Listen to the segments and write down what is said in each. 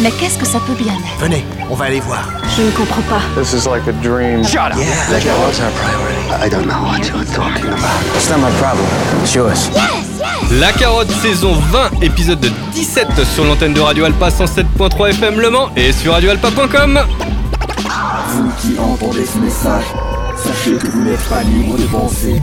Mais qu'est-ce que ça peut bien être? Venez, on va aller voir. Je ne comprends pas. This is like a dream. Shut up. Yeah, like that was our priority? I don't know what you're talking about. It's not my problem. It's yours. La carotte saison 20, épisode 17 sur l'antenne de Radio Alpa 107.3 FM Le Mans et sur radioalpa.com. Vous qui entendez ce message, sachez que vous n'êtes pas libre de penser,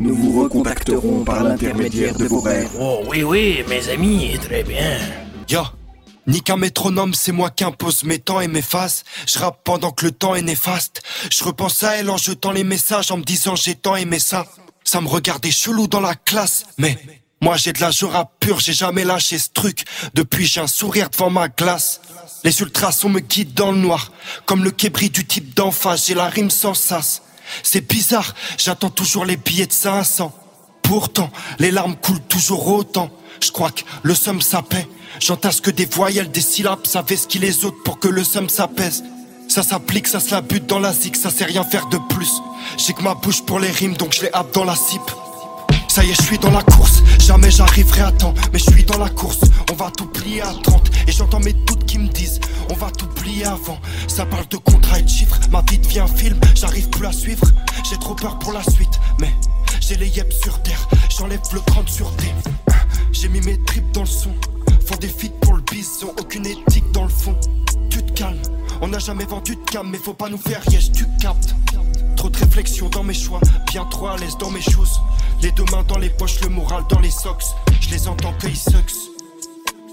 Nous vous recontacterons par l'intermédiaire de vos rêves. Oh oui, oui, mes amis, très bien. Yo, ni qu'un métronome, c'est moi qui impose mes temps et mes phases. Je rappe pendant que le temps est néfaste. Je repense à elle en jetant les messages, en me disant j'ai tant aimé ça. Ça me regardait chelou dans la classe, mais moi j'ai de la rap pur, j'ai jamais lâché ce truc. Depuis j'ai un sourire devant ma glace. Les ultrasons me guident dans le noir, comme le québri du type d'en face, j'ai la rime sans sas. C'est bizarre, j'attends toujours les billets de 500. Pourtant, les larmes coulent toujours autant. Je crois que le somme s'apaise. J'entasse que des voyelles, des syllabes, ça ce qui les autres pour que le somme s'apaise. Ça s'applique, ça se la bute dans la zig, ça sait rien faire de plus. J'ai que ma bouche pour les rimes, donc je les happe dans la cipe. Ça y est, je suis dans la course, jamais j'arriverai à temps, mais je suis dans la course. On va tout plier à 30, et j'entends mes doutes qui me disent, on va tout plier avant. Ça parle de contrat et de chiffres, ma vie devient un film, j'arrive plus à suivre. J'ai trop peur pour la suite, mais j'ai les yeux sur terre, j'enlève le 30 sur T. J'ai mis mes tripes dans le son, font des feats pour le bis, ont aucune éthique dans le fond. Tu te calmes, on n'a jamais vendu de cam, mais faut pas nous faire yes, tu captes. Trop réflexion dans mes choix, bien trop à l'aise dans mes choses. Les deux mains dans les poches, le moral dans les socks. Je les entends que ils sucks.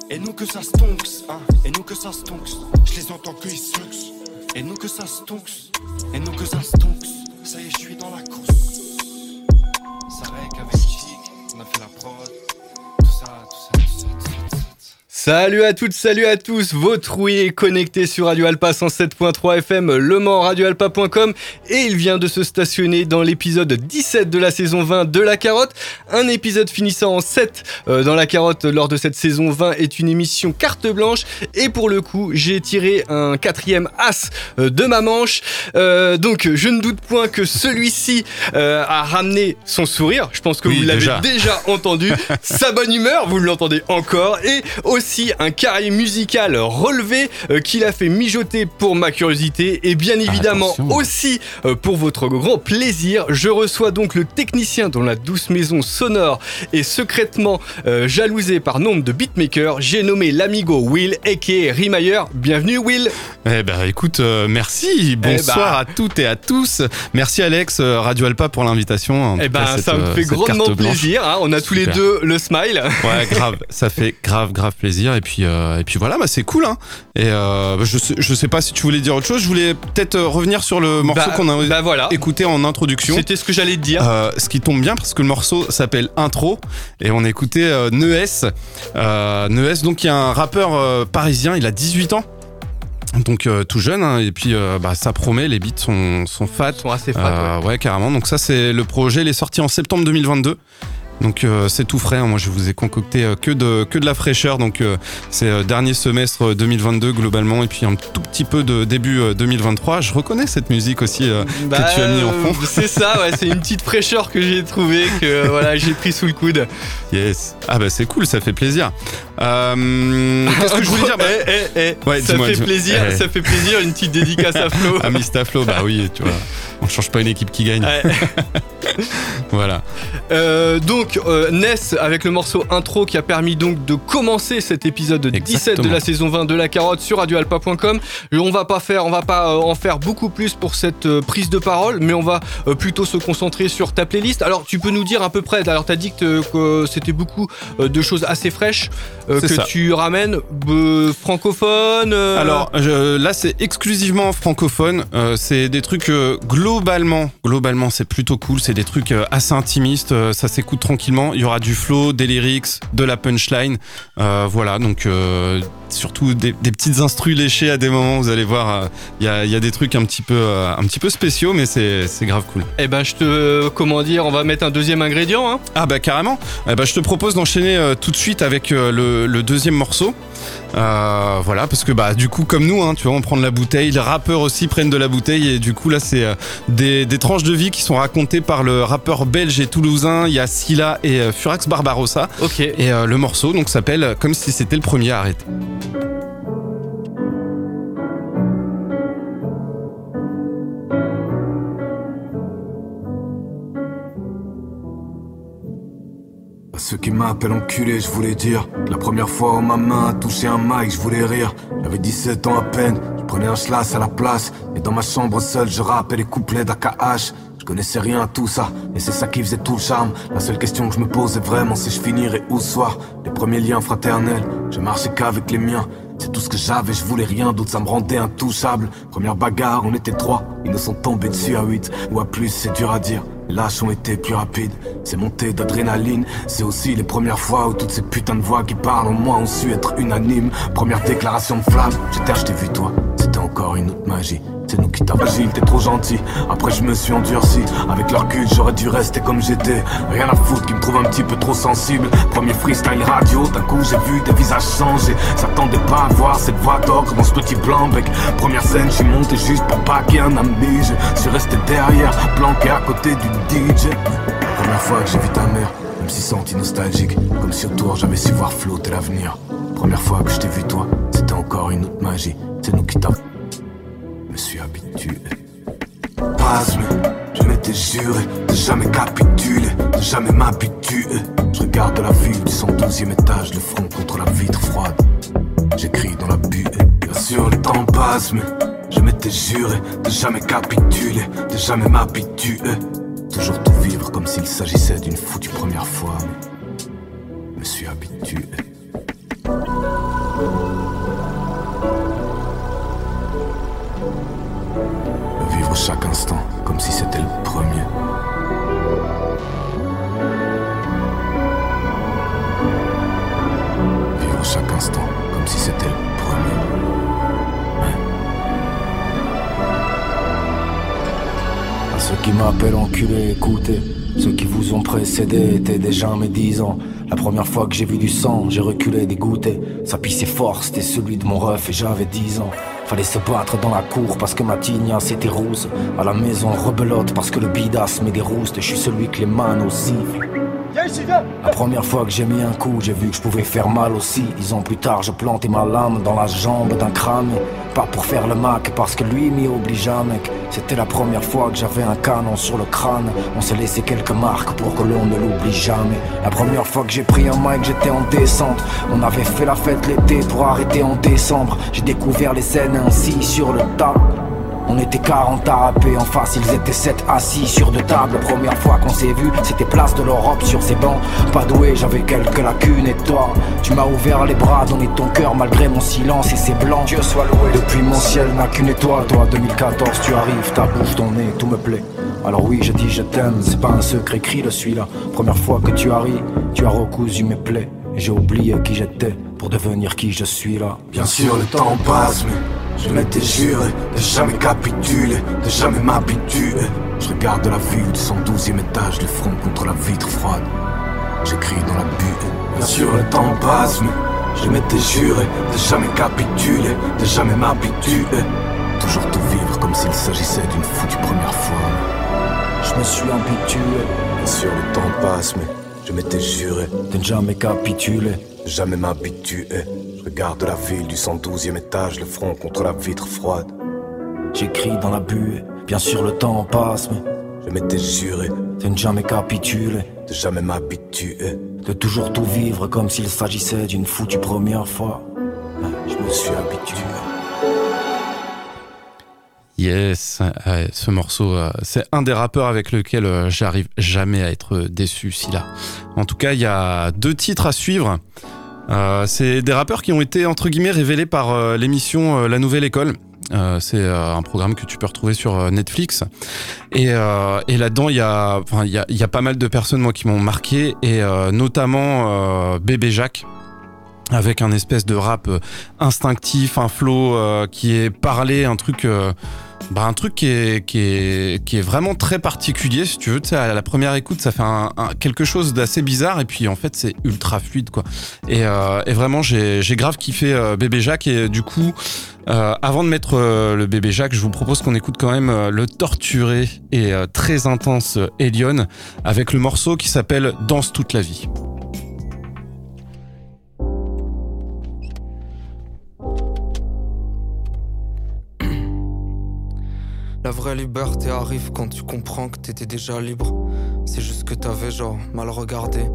Et nous que ça stonks, hein. Et nous que ça stonks. Je les entends que ils sucks. Et nous que ça stonks. Et nous que ça stonks. Ça y est, je suis dans la course. Ça règle avec Chic, on a fait la prod. Salut à toutes, salut à tous, votre oui est connecté sur Radio Alpa 107.3 FM, Le Mans, radioalpa.com et il vient de se stationner dans l'épisode 17 de la saison 20 de La Carotte. Un épisode finissant en 7 euh, dans La Carotte lors de cette saison 20 est une émission carte blanche et pour le coup j'ai tiré un quatrième as euh, de ma manche. Euh, donc je ne doute point que celui-ci a ramené son sourire, je pense que Oui, vous l'avez déjà. déjà entendu, sa bonne humeur, vous l'entendez encore, et aussi un carré musical relevé euh, qui l'a fait mijoter pour ma curiosité, et bien évidemment attention. aussi euh, pour votre grand plaisir. Je reçois donc le technicien dont la douce maison sonore est secrètement euh, jalousée par nombre de beatmakers. J'ai nommé l'amigo Will, aka Rimayer. Bienvenue Will Eh ben écoute, euh, merci, bonsoir bah. à toutes et à tous. Merci Alex, Radio Alpa pour l'invitation. Eh ben ça me fait grandement plaisir, hein. on a tous les deux le smile. Ouais, grave, ça fait grave, grave plaisir. Et puis, euh, et puis voilà, bah, c'est cool. Hein. Et euh, bah, je, sais, je sais pas si tu voulais dire autre chose. Je voulais peut-être euh, revenir sur le morceau Bah, qu'on a bah voilà. écouté en introduction. C'était ce que j'allais te dire. Ce qui tombe bien parce que le morceau s'appelle Intro et on a écouté. Euh, Nees, donc il y a un rappeur parisien, il a 18 ans. Donc euh, tout jeune hein, et puis euh, bah, ça promet, les beats sont, sont fat. Ils sont assez fat, Euh, ouais. carrément. Donc ça c'est le projet, il est sorti en septembre 2022. Donc euh, c'est tout frais, hein. moi je vous ai concocté euh, que de que de la fraîcheur. Donc euh, c'est euh, dernier semestre 2022 globalement et puis un tout petit peu de début euh, 2023. Je reconnais cette musique aussi euh, Bah, que tu as mis en fond. C'est ça, ouais, c'est une petite fraîcheur que j'ai trouvée, que voilà, j'ai pris sous le coude. Yes. Ah bah c'est cool, ça fait plaisir. Qu'est-ce que je voulais dire? Bah, Eh, eh, eh, Ouais, ça fait plaisir, Eh. ça fait plaisir, une petite dédicace à Flo. À Mistaflo, bah oui, tu vois. On change pas une équipe qui gagne. Ouais. Voilà. Euh, donc euh, Ness avec le morceau intro qui a permis donc de commencer cet épisode 17 de la saison 20 de la carotte sur radioalpa.com. On va pas faire, on va pas euh, en faire beaucoup plus pour cette prise de parole, mais on va plutôt se concentrer sur ta playlist. Alors tu peux nous dire à peu près, alors t'as dit que, que c'était beaucoup de choses assez fraîches euh, que ça. tu ramènes, francophones. Alors je- là, c'est exclusivement francophone. C'est des trucs euh, globalement, globalement, c'est plutôt cool. C'est des trucs euh, assez intimistes. euh, ça s'écoute tranquillement. Il y aura du flow, des lyrics, de la punchline. Euh, voilà. Donc surtout des, des petites instrus léchées à des moments. Vous allez voir, il y, a, y, a, des trucs un petit peu, un petit peu spéciaux, mais c'est grave cool. Eh ben, je te, comment dire, on va mettre un deuxième ingrédient. Hein ah bah carrément. Eh ben, je te propose d'enchaîner tout de suite avec le, le deuxième morceau. Euh, voilà, parce que bah du coup comme nous, hein, tu vois, on prend de la bouteille, les rappeurs aussi prennent de la bouteille et du coup là c'est euh, des, des, tranches de vie qui sont racontées par le rappeur belge et toulousain, il y a Scylla et euh, Furax Barbarossa. Ok. Et euh, le morceau donc s'appelle comme si c'était le premier à arrêter. À ceux qui m'appellent enculé, je voulais dire. La première fois où ma main a touché un mic, je voulais rire. J'avais 17 ans à peine, je prenais un schlass à la place. Et dans ma chambre seule, je rappelais les couplets d'AKH Je connaissais rien à tout ça, et c'est ça qui faisait tout le charme La seule question que je me posais vraiment, c'est je finirais où ce soir Les premiers liens fraternels, je marchais qu'avec les miens c'est tout ce que j'avais, je voulais rien d'autre, ça me rendait intouchable. Première bagarre, on était trois, ils nous sont tombés dessus à 8 ou à plus, c'est dur à dire. Les lâches ont été plus rapides, c'est monté d'adrénaline. C'est aussi les premières fois où toutes ces putains de voix qui parlent en moi ont su être unanimes. Première déclaration de flamme, j'étais, je t'ai vu toi, c'était encore une autre magie. C'est nous qui t'avons t'es trop gentil. Après, je me suis endurci. Avec leur cul, j'aurais dû rester comme j'étais. Rien à foutre qui me trouve un petit peu trop sensible. Premier freestyle radio, d'un coup, j'ai vu des visages changer. S'attendait pas à voir cette voix d'ocre dans ce petit blanc bec. Première scène, j'suis monté juste pour pas qu'il un ami. Je suis resté derrière, planqué à côté du DJ. Première fois que j'ai vu ta mère, même si senti nostalgique. Comme si autour, j'avais su voir flotter l'avenir. Première fois que je vu, toi, c'était encore une autre magie. C'est nous qui t'avons me suis habitué. Pasme, je m'étais juré de jamais capituler, de jamais m'habituer. Je regarde la vue du 112e étage, le front contre la vitre froide. J'écris dans la buée, bien sûr le temps passe, mais je m'étais juré de jamais capituler, de jamais m'habituer. Toujours tout vivre comme s'il s'agissait d'une foutue première fois. Je me suis habitué. Vivre chaque instant comme si c'était le premier. Vivre chaque instant comme si c'était le premier. Ouais. À ceux qui m'appellent enculé, écoutez. Ceux qui vous ont précédé étaient déjà mes dix ans. La première fois que j'ai vu du sang, j'ai reculé dégoûté. Ça pissait fort, c'était celui de mon ref et j'avais 10 ans. Fallait se battre dans la cour parce que ma tignasse était rousse. À la maison, rebelote parce que le bidas met des roustes. Je suis celui que les mains aussi. La première fois que j'ai mis un coup, j'ai vu que je pouvais faire mal aussi. Dix ans plus tard, je plantais ma lame dans la jambe d'un crâne. Pas pour faire le mac, parce que lui m'y obligea, mec. C'était la première fois que j'avais un canon sur le crâne. On s'est laissé quelques marques pour que l'on ne l'oublie jamais. La première fois que j'ai pris un mic, j'étais en descente. On avait fait la fête l'été pour arrêter en décembre. J'ai découvert les scènes ainsi sur le tas. On était 40 à rapper, en face ils étaient 7 assis sur deux tables. Première fois qu'on s'est vu, c'était place de l'Europe sur ces bancs. Pas doué, j'avais quelques lacunes et toi, tu m'as ouvert les bras, donné ton cœur malgré mon silence et c'est blanc. Dieu soit loué. Depuis mon ciel n'a qu'une étoile, toi 2014 tu arrives, ta bouche, ton nez, tout me plaît. Alors oui, je dis je t'aime, c'est pas un secret, crie le celui-là. Première fois que tu arrives, tu as recousu mes plaies. J'ai oublié qui j'étais pour devenir qui je suis là. Bien sûr, le temps passe, mais je m'étais juré de jamais capituler, de jamais m'habituer. Je regarde la vue du 112e étage, le front contre la vitre froide. J'écris dans la buée. Bien sûr, le temps passe, mais je m'étais juré de jamais capituler, de jamais m'habituer. Toujours tout vivre comme s'il s'agissait d'une foutue première fois. Je me suis habitué. Bien sûr, le temps passe, mais je m'étais juré de ne jamais capituler, de jamais m'habituer. Je regarde la ville du 112e étage, le front contre la vitre froide. J'écris dans la buée, bien sûr le temps passe, mais je m'étais juré de ne jamais capituler, de jamais m'habituer, de toujours tout vivre comme s'il s'agissait d'une foutue première fois. Je me suis habitué. Yes, euh, ce morceau, euh, c'est un des rappeurs avec lequel euh, j'arrive jamais à être déçu, si là. En tout cas, il y a deux titres à suivre. Euh, c'est des rappeurs qui ont été entre guillemets révélés par euh, l'émission La Nouvelle École. Euh, c'est un programme que tu peux retrouver sur Netflix. Et, et là-dedans, il y y a, y a pas mal de personnes moi qui m'ont marqué et notamment Bébé Jacques. avec un espèce de rap euh, instinctif, un flow euh, qui est parlé, un truc, euh, bah, un truc qui est, vraiment très particulier, si tu veux. À la première écoute, ça fait quelque chose d'assez bizarre, et puis en fait, c'est ultra fluide, quoi. Et, euh, vraiment, j'ai grave kiffé euh, Bébé Jacques, et du coup, euh, avant de mettre le Bébé Jacques, je vous propose qu'on écoute quand même le torturé et très intense Elion, avec le morceau qui s'appelle Danse toute la vie. La vraie liberté arrive quand tu comprends que t'étais déjà libre. C'est juste que t'avais genre mal regardé.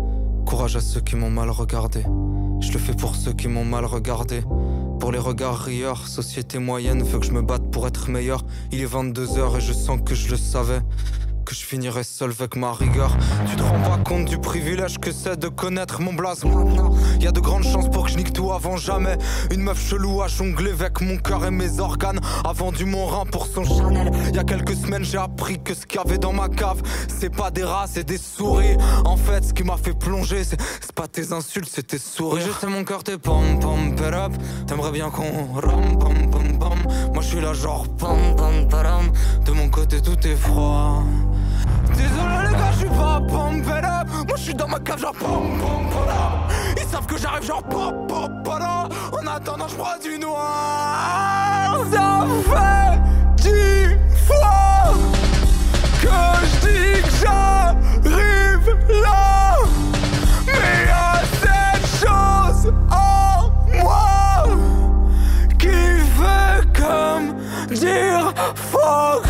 Courage à ceux qui m'ont mal regardé. Je le fais pour ceux qui m'ont mal regardé. Pour les regards rieurs, société moyenne veut que je me batte pour être meilleur. Il est 22h et je sens que je le savais. Que je finirais seul avec ma rigueur. Tu te rends pas compte du privilège que c'est de connaître mon blaze maintenant. Y a de grandes chances pour que je nique tout avant jamais. Une meuf chelou a jonglé avec mon cœur et mes organes. A vendu mon rein pour son Chanel. Y a quelques semaines, j'ai appris que ce qu'il y avait dans ma cave, c'est pas des rats, c'est des souris. En fait, ce qui m'a fait plonger, c'est pas tes insultes, c'est tes sourires. Oui, je sais mon cœur, t'es pom pom up. T'aimerais bien qu'on ram pom pom pom. Moi, je suis là, genre pom pom param. De mon côté, tout est froid. Désolé les gars, je suis pas pompé up Moi je suis dans ma cave genre pom pom pom Ils savent que j'arrive genre pom pom pom En attendant je prends du noir. Ça fait dix fois Que je dis que j'arrive là. Mais y'a cette chose en moi Qui fait comme dire fuck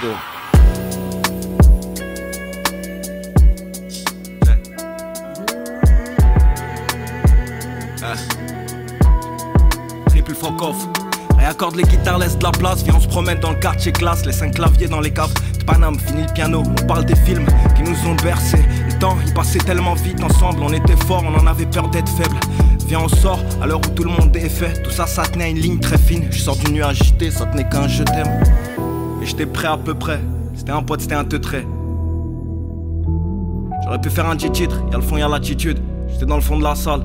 go. Ah. Triple fuck off. Réaccorde les guitares, laisse de la place. Viens, on se promène dans le quartier classe. Les cinq claviers dans les caves. de Paname, fini le piano. On parle des films qui nous ont bercés. Le temps, il passait tellement vite ensemble. On était forts, on en avait peur d'être faible. Viens, on sort à l'heure où tout le monde est fait. Tout ça, ça tenait à une ligne très fine. Je sors du nuit agité, ça tenait qu'un je t'aime. J'étais prêt à peu près. C'était un pote, c'était un teutré. J'aurais pu faire un petit titre, y'a le fond, y'a l'attitude. J'étais dans le fond de la salle,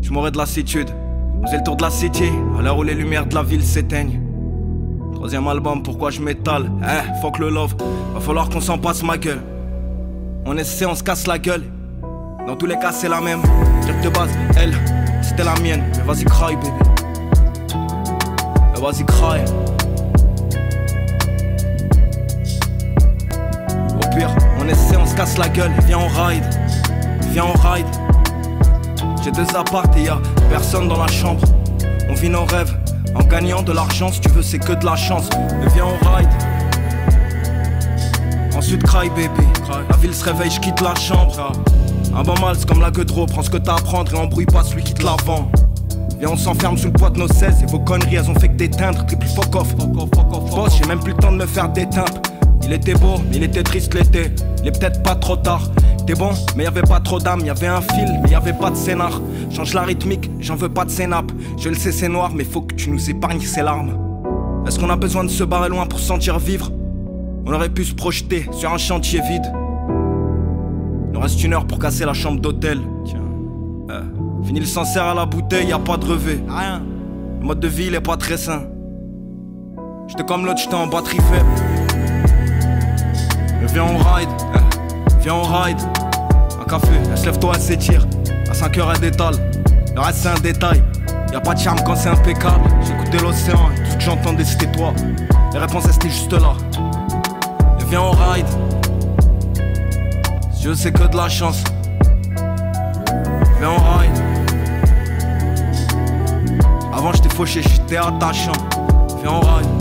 je mourrais de lassitude. On faisait le tour de la city, à l'heure où les lumières de la ville s'éteignent. Troisième album, pourquoi je m'étale? Eh, fuck le love, va falloir qu'on s'en passe ma gueule. On essaie, on se casse la gueule. Dans tous les cas, c'est la même. Dire de base, elle, c'était la mienne. Mais vas-y, cry, baby. Mais vas-y, cry. On essaie, on se casse la gueule. Viens, on ride. Viens, on ride. J'ai deux apparts et y'a personne dans la chambre. On vit nos rêves en gagnant de l'argent. Si tu veux, c'est que de la chance. Mais viens, on ride. Ensuite, cry baby. La ville se réveille, je quitte la chambre. Un bon mal, c'est comme la gueudreau. Prends ce que t'as à prendre et embrouille pas celui qui te la vend. Viens, on s'enferme sous le poids de nos 16 et vos conneries, elles ont fait que d'éteindre. Triple fuck off. Boss, j'ai même plus le temps de me faire déteindre. Il était beau, mais il était triste l'été. Il est peut-être pas trop tard. T'es bon, mais y avait pas trop d'âme. Y avait un fil, mais y avait pas de scénar. Change la rythmique, j'en veux pas de scénap. Je le sais, c'est noir, mais faut que tu nous épargnes ces larmes. Est-ce qu'on a besoin de se barrer loin pour se sentir vivre? On aurait pu se projeter sur un chantier vide. Il nous reste une heure pour casser la chambre d'hôtel. Tiens. Euh, fini le sincère à la bouteille, y a pas de revêt. Rien. Le mode de vie, il est pas très sain. J'étais comme l'autre, j'étais en batterie faible. Viens, on ride. euh, Viens on ride, un café, elle se lève toi elle s'étire. À 5h elle détale, le reste c'est un détail. Y a pas de charme quand c'est impeccable. J'écoutais l'océan, tout ce que j'entendais c'était toi. Les réponses elles juste là. Et viens on ride. Je sais que de la chance. Viens on ride. Avant j'étais fauché, j'étais attachant. Viens on ride.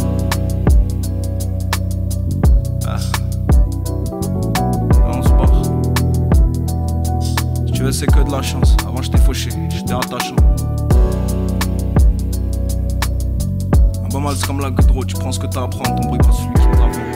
C'est que de la chance. Avant j'étais fauché, j'étais attachant. Un bon mal, c'est comme la gudro, tu prends ce que t'as à prendre, ton bruit pas celui qui te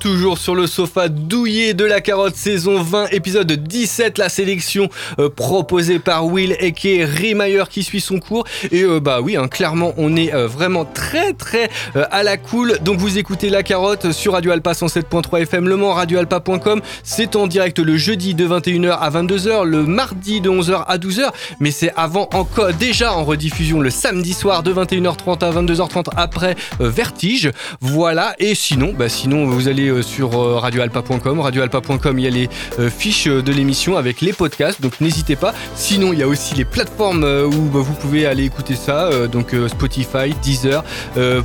toujours sur le sofa douillé de la carotte saison 20 épisode 17 la sélection euh, proposée par Will est Rimayer qui suit son cours. Et euh, bah oui hein, clairement on est euh, vraiment très très à la cool. Donc vous écoutez la carotte sur Radio Alpa 107.3 FM Le Mans radioalpa.com c'est en direct le jeudi de 21h à 22h le mardi de 11h à 12h mais c'est avant encore déjà en rediffusion le samedi soir de 21h30 à 22h30 après Vertige. Voilà. Et sinon bah sinon vous allez euh, sur euh, radioalpa.com radioalpa.com il y a les euh, fiches de l'émission avec les podcasts. Donc n'hésitez pas. Sinon il y a aussi les plateformes où bah, vous pouvez aller écouter ça donc Spotify Deezer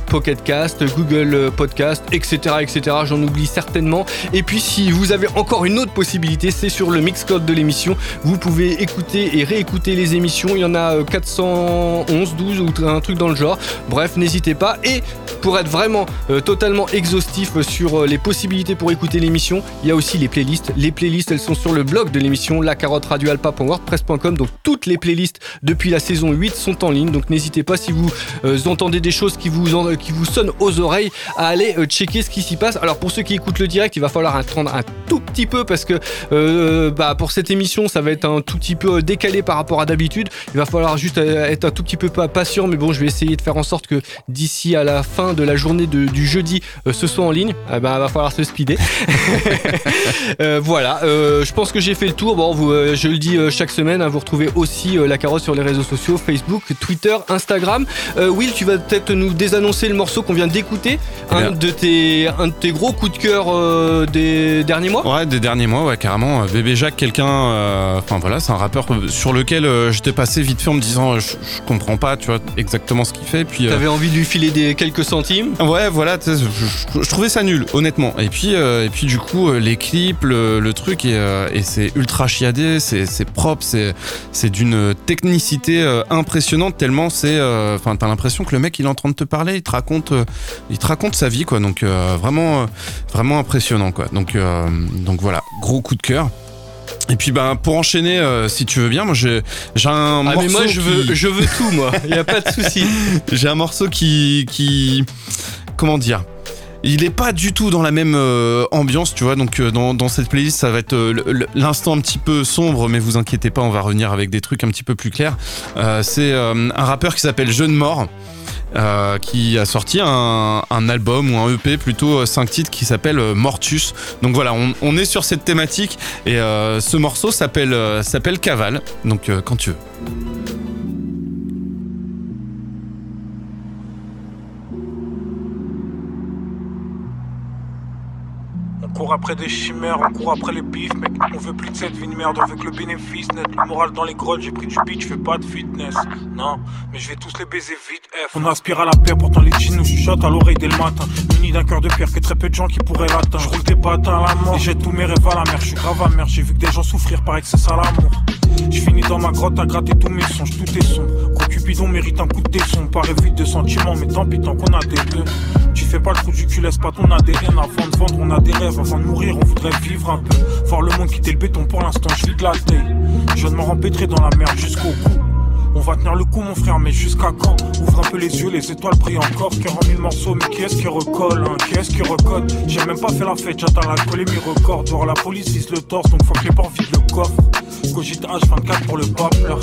Pocket Cast Google Podcast etc etc j'en oublie certainement. Et puis si vous avez encore une autre possibilité c'est sur le Mixcloud de l'émission. Vous pouvez écouter et réécouter les émissions. Il y en a euh, 411 12 ou un truc dans le genre. Bref n'hésitez pas. Et pour être vraiment totalement exhaustif sur euh, possibilités pour écouter l'émission, il y a aussi les playlists. Les playlists, elles sont sur le blog de l'émission, la carotte radioalpa.wordpress.com. Donc toutes les playlists depuis la saison 8 sont en ligne. Donc n'hésitez pas si vous euh, entendez des choses qui vous, qui vous sonnent aux oreilles à aller euh, checker ce qui s'y passe. Alors pour ceux qui écoutent le direct, il va falloir attendre un tout petit peu parce que euh, bah, pour cette émission, ça va être un tout petit peu décalé par rapport à d'habitude. Il va falloir juste être un tout petit peu pas patient, mais bon, je vais essayer de faire en sorte que d'ici à la fin de la journée du jeudi, ce soit en ligne. Eh ben, va falloir se speeder. Euh, voilà, euh, je pense que j'ai fait le tour. Bon, vous, euh, je le dis chaque semaine, hein, vous retrouvez aussi la carotte sur les réseaux sociaux, Facebook, Twitter, Instagram. Will, tu vas peut-être nous désannoncer le morceau qu'on vient d'écouter, un, bien. de tes, un de tes gros coups de cœur des derniers mois. Ouais, des derniers mois, ouais, carrément. Bébé Jacques, quelqu'un. Enfin voilà, c'est un rappeur sur lequel j'étais passé vite fait en me disant, je, je comprends pas, tu vois, exactement ce qu'il fait. Puis. T'avais envie de lui filer des quelques centimes Ouais, voilà, je- je trouvais ça nul, honnêtement. Et puis, euh, et puis du coup, euh, les clips, le, le truc, et, euh, et c'est ultra chiadé, c'est propre, c'est d'une technicité euh, impressionnante, tellement c'est. Enfin, t'as l'impression que le mec, il est en train de te parler, il te raconte, il te raconte sa vie, quoi. Donc, vraiment, vraiment impressionnant, quoi. Donc, donc voilà, gros coup de cœur. Et puis ben pour enchaîner, euh, si tu veux bien, moi j'ai j'ai un Ah morceau mais moi je veux, qui- je veux tout moi, il y a pas de souci. j'ai un morceau qui, qui, comment dire, il est pas du tout dans la même euh, ambiance, tu vois. Donc euh, dans, cette playlist, ça va être euh, l'instant un petit peu sombre, mais vous inquiétez pas, on va revenir avec des trucs un petit peu plus clairs. C'est un rappeur qui s'appelle Jeune Mort. qui a sorti un, album ou un EP plutôt 5 titres qui s'appelle Mortus. Donc voilà, on, est sur cette thématique et ce morceau s'appelle s'appelle Cavale. Donc quand tu veux. Court après des chimères, on court après les bifs, mec. On veut plus de cette vie de merde, on veut que le bénéfice net. Le moral dans les grottes, j'ai pris du beat, je fais pas de fitness. Non, mais je vais tous les baiser vite, F. On aspire à la paix, pourtant les jeans nous chuchotent à l'oreille dès le matin. Muni d'un cœur de pierre que très peu de gens qui pourraient l'atteindre. Je roule des patins à la mort et tous mes rêves à la mer. Je suis grave amer, j'ai vu que des gens souffrir, que c'est ça l'amour. Je finis dans ma grotte à gratter tous mes songes, tout est sombre. Cupidon mérite un coup de tesson, paraît vide de sentiments, mais tant pis tant qu'on a des deux. Tu fais pas le trou du cul, laisse pas ton ADN avant de vendre, on a des rêves, avant de mourir, on voudrait vivre un peu. Voir le monde quitter le béton pour l'instant, je vide la taille. Je viens de me rempêtrer dans la merde jusqu'au cou. On va tenir le coup, mon frère, mais jusqu'à quand? Ouvre un peu les yeux, les étoiles brillent encore. Cœur en mille morceaux, mais qui est-ce qui recolle hein? Qui est-ce qui recode? J'ai même pas fait la fête, j'attends l'alcool et mes records. Dehors, la police vise le torse, donc faut que les portes vident le coffre. Cogite H24 pour le papeleur.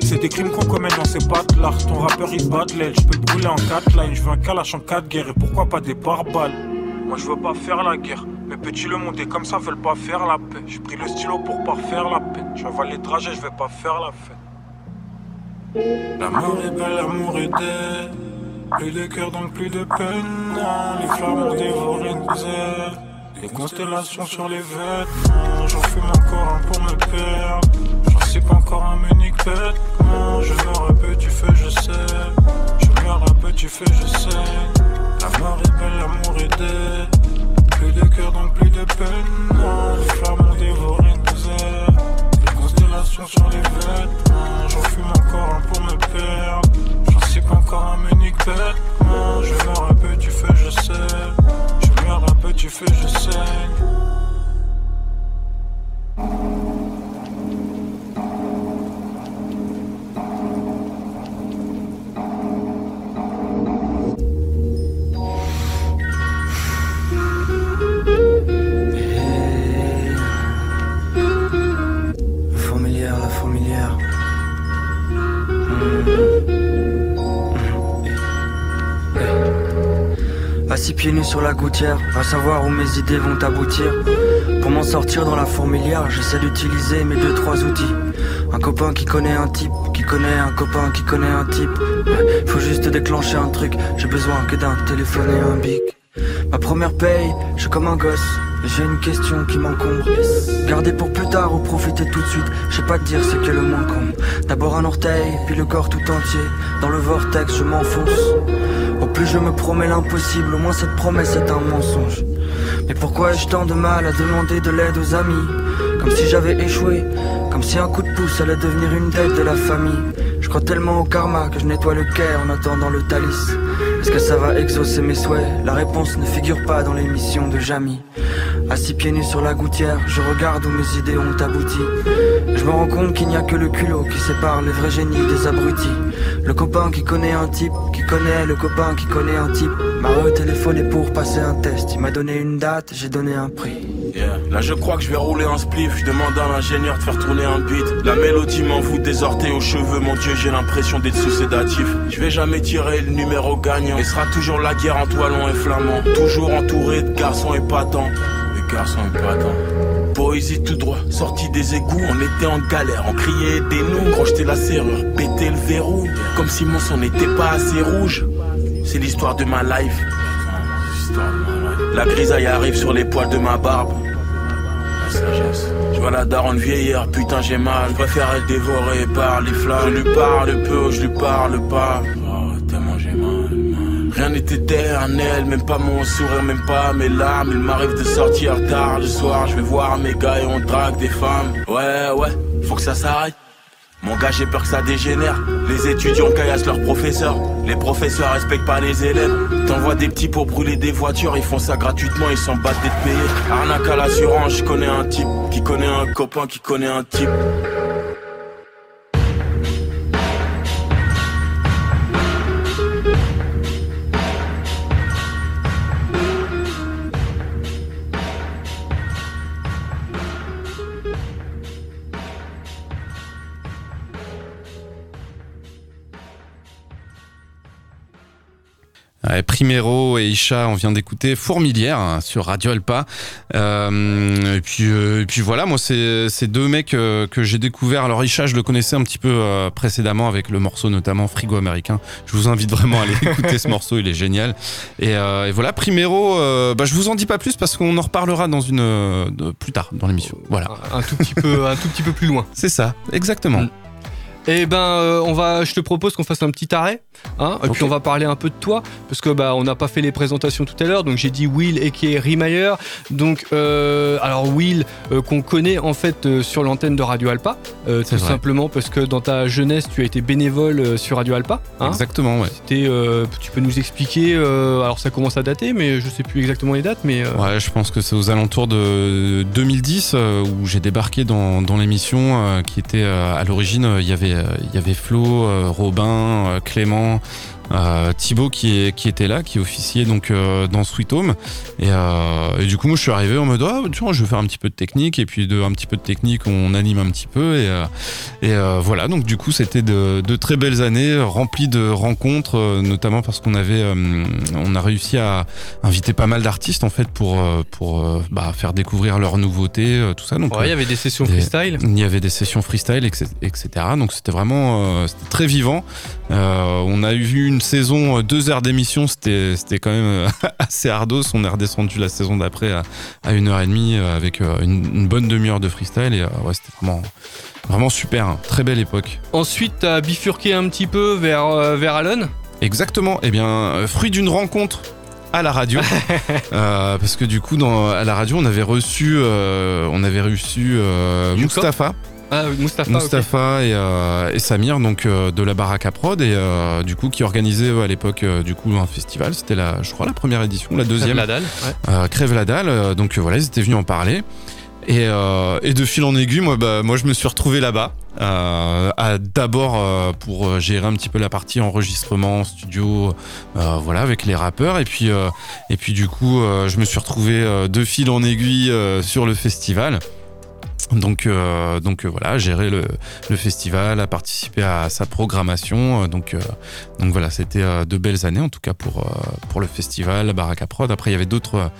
C'est des crimes qu'on commet dans ces battes-là. Ton rappeur il bat l'aile, je peux brûler en 4 lines. Je veux un calache en 4 guerres et pourquoi pas des pare-balles. Moi je veux pas faire la guerre. Mes petits le monde et comme ça veulent pas faire la paix. J'ai pris le stylo pour pas faire la peine. J'avale les trajets, je vais pas faire la fête. L'amour est belle, l'amour est dead. Plus de cœur donc plus de peine. Les flammes ont dévoré nos ailes. Les constellations sur les vêtements. J'en fume encore un pour me perdre. Sais pas encore un unique bêtement. Je meurs un peu, tu fais, je sais. Je meurs un peu, tu fais, je sais. La mort est belle, l'amour est dead. Plus de cœur donc plus de peine. Les flammes ont dévoré nos ailes. Les constellations sur les vêtements. J'en fume encore un pour me perdre. J'en sais pas encore un unique bêtement. Je meurs un peu, tu fais, je sais. Je meurs un peu, tu fais, je sais. Assis pieds nus sur la gouttière, à savoir où mes idées vont aboutir. Pour m'en sortir dans la fourmilière, j'essaie d'utiliser mes deux trois outils. Un copain qui connaît un type, qui connaît un copain qui connaît un type. Faut juste déclencher un truc, j'ai besoin que d'un téléphone et un bic. Ma première paye, je suis comme un gosse. J'ai une question qui m'encombre. Garder pour plus tard ou profiter tout de suite. Je sais pas te dire ce qu'est le moins con. D'abord un orteil, puis le corps tout entier. Dans le vortex, je m'enfonce. Plus je me promets l'impossible, au moins cette promesse est un mensonge. Mais pourquoi ai-je tant de mal à demander de l'aide aux amis? Comme si j'avais échoué, comme si un coup de pouce allait devenir une dette de la famille. Je crois tellement au karma que je nettoie le quai en attendant le talis. Est-ce que ça va exaucer mes souhaits? La réponse ne figure pas dans l'émission de Jamie. Assis pieds nus sur la gouttière, je regarde où mes idées ont abouti. Je me rends compte qu'il n'y a que le culot qui sépare les vrais génies des abrutis. Le copain qui connaît un type, qui connaît le copain qui connaît un type, m'a retéléphoné pour passer un test. Il m'a donné une date, j'ai donné un prix. Là je crois que je vais rouler un spliff, je demande à l'ingénieur de faire tourner un beat. La mélodie m'envoûte des orteils aux cheveux, mon dieu j'ai l'impression d'être sous sédatif. Je vais jamais tirer le numéro gagnant, et sera toujours la guerre en toilon et flamand Toujours entouré de garçons épatants, Poésie tout droit, sortie des égouts, on était en galère, on criait des nous, crocheter la serrure, péter le verrou, comme si mon sang n'était pas assez rouge. C'est l'histoire de ma life. La grisaille arrive sur les poils de ma barbe. Sagesse. Je vois la daronne vieillir, putain j'ai mal. Je préfère être dévoré par les flammes. Je lui parle peu, je lui parle pas. Rien n'est éternel, même pas mon sourire, même pas mes larmes. Il m'arrive de sortir tard le soir. Je vais voir mes gars et on drague des femmes. Ouais, ouais, faut que ça s'arrête. Mon gars, j'ai peur que ça dégénère. Les étudiants caillassent leurs professeurs. Les professeurs respectent pas les élèves. T'envoies des petits pour brûler des voitures. Ils font ça gratuitement, ils s'en battent d'être payés. Arnaque à l'assurance, je connais un type. Qui connaît un copain, qui connaît un type. Primero et Isha, on vient d'écouter Fourmilière hein, sur Radio Alpa. Euh, et, puis, euh, et puis voilà, moi, c'est deux mecs euh, que j'ai découvert. Alors, Isha, je le connaissais un petit peu précédemment avec le morceau notamment Frigo Américain. Je vous invite vraiment à aller écouter ce morceau, il est génial. Et, et voilà, Primero, bah, je vous en dis pas plus parce qu'on en reparlera dans une, de- plus tard dans l'émission. Voilà. Un tout petit peu, un tout petit peu plus loin. C'est ça, exactement. Eh ben, euh, on va, je te propose qu'on fasse un petit arrêt, hein, et puis on va parler un peu de toi, parce que bah on n'a pas fait les présentations tout à l'heure, donc j'ai dit Will et qui est Rimayer. Donc, euh, alors Will euh, qu'on connaît en fait sur l'antenne de Radio Alpa, tout vrai. simplement parce que dans ta jeunesse tu as été bénévole sur Radio Alpa. hein. Exactement, ouais. C'était, tu peux nous expliquer, alors ça commence à dater, mais je sais plus exactement les dates, mais Ouais, je pense que c'est aux alentours de 2010 euh, où j'ai débarqué dans, dans l'émission qui était à l'origine, il y avait il y avait Flo, euh, Robin, euh, Clément. Euh, Thibaut qui, est, qui était là, qui officiait donc euh, dans Sweet Home. Et, euh, et, du coup, moi, je suis arrivé en mode, ah, tu vois, je vais faire un petit peu de technique. Et puis, de un petit peu de technique, on anime un petit peu. Et, euh, et voilà, donc du coup, c'était de, de, très belles années remplies de rencontres, notamment parce qu'on avait, on a réussi à inviter pas mal d'artistes en fait pour, pour bah, faire découvrir leurs nouveautés, tout ça. Donc, ouais, il y avait des sessions des, freestyle. Il y avait des sessions freestyle, etc. Donc, c'était vraiment c'était très vivant. on a eu une saison, deux heures d'émission, c'était c'était quand même assez ardos. On est redescendu la saison d'après à, à une heure et demie avec une, une bonne demi-heure de freestyle et ouais, c'était vraiment vraiment super, hein. très belle époque. Ensuite, t'as bifurqué un petit peu vers euh, vers Allen. Exactement. Eh bien, euh, fruit d'une rencontre à la radio euh, parce que du coup dans à la radio on avait reçu euh, on avait reçu euh, Mustapha ah, Mustapha, Mustapha okay. et, euh, et, Samir donc euh, de la Baraka Prod et euh, du coup qui organisait à l'époque du coup un festival. C'était la je crois la première édition la deuxième. Crève la dalle ouais. Crève la dalle donc voilà ils étaient venus en parler. Et, et de fil en aiguille moi bah, moi je me suis retrouvé là-bas d'abord pour gérer un petit peu la partie enregistrement studio voilà avec les rappeurs. Et puis et puis du coup je me suis retrouvé de fil en aiguille sur le festival donc, euh, donc euh, voilà, gérer le, le, festival, à participer à sa programmation. Donc, euh, donc voilà, c'était de belles années en tout cas pour pour le festival, Baraka Prod. Après, il y avait d'autres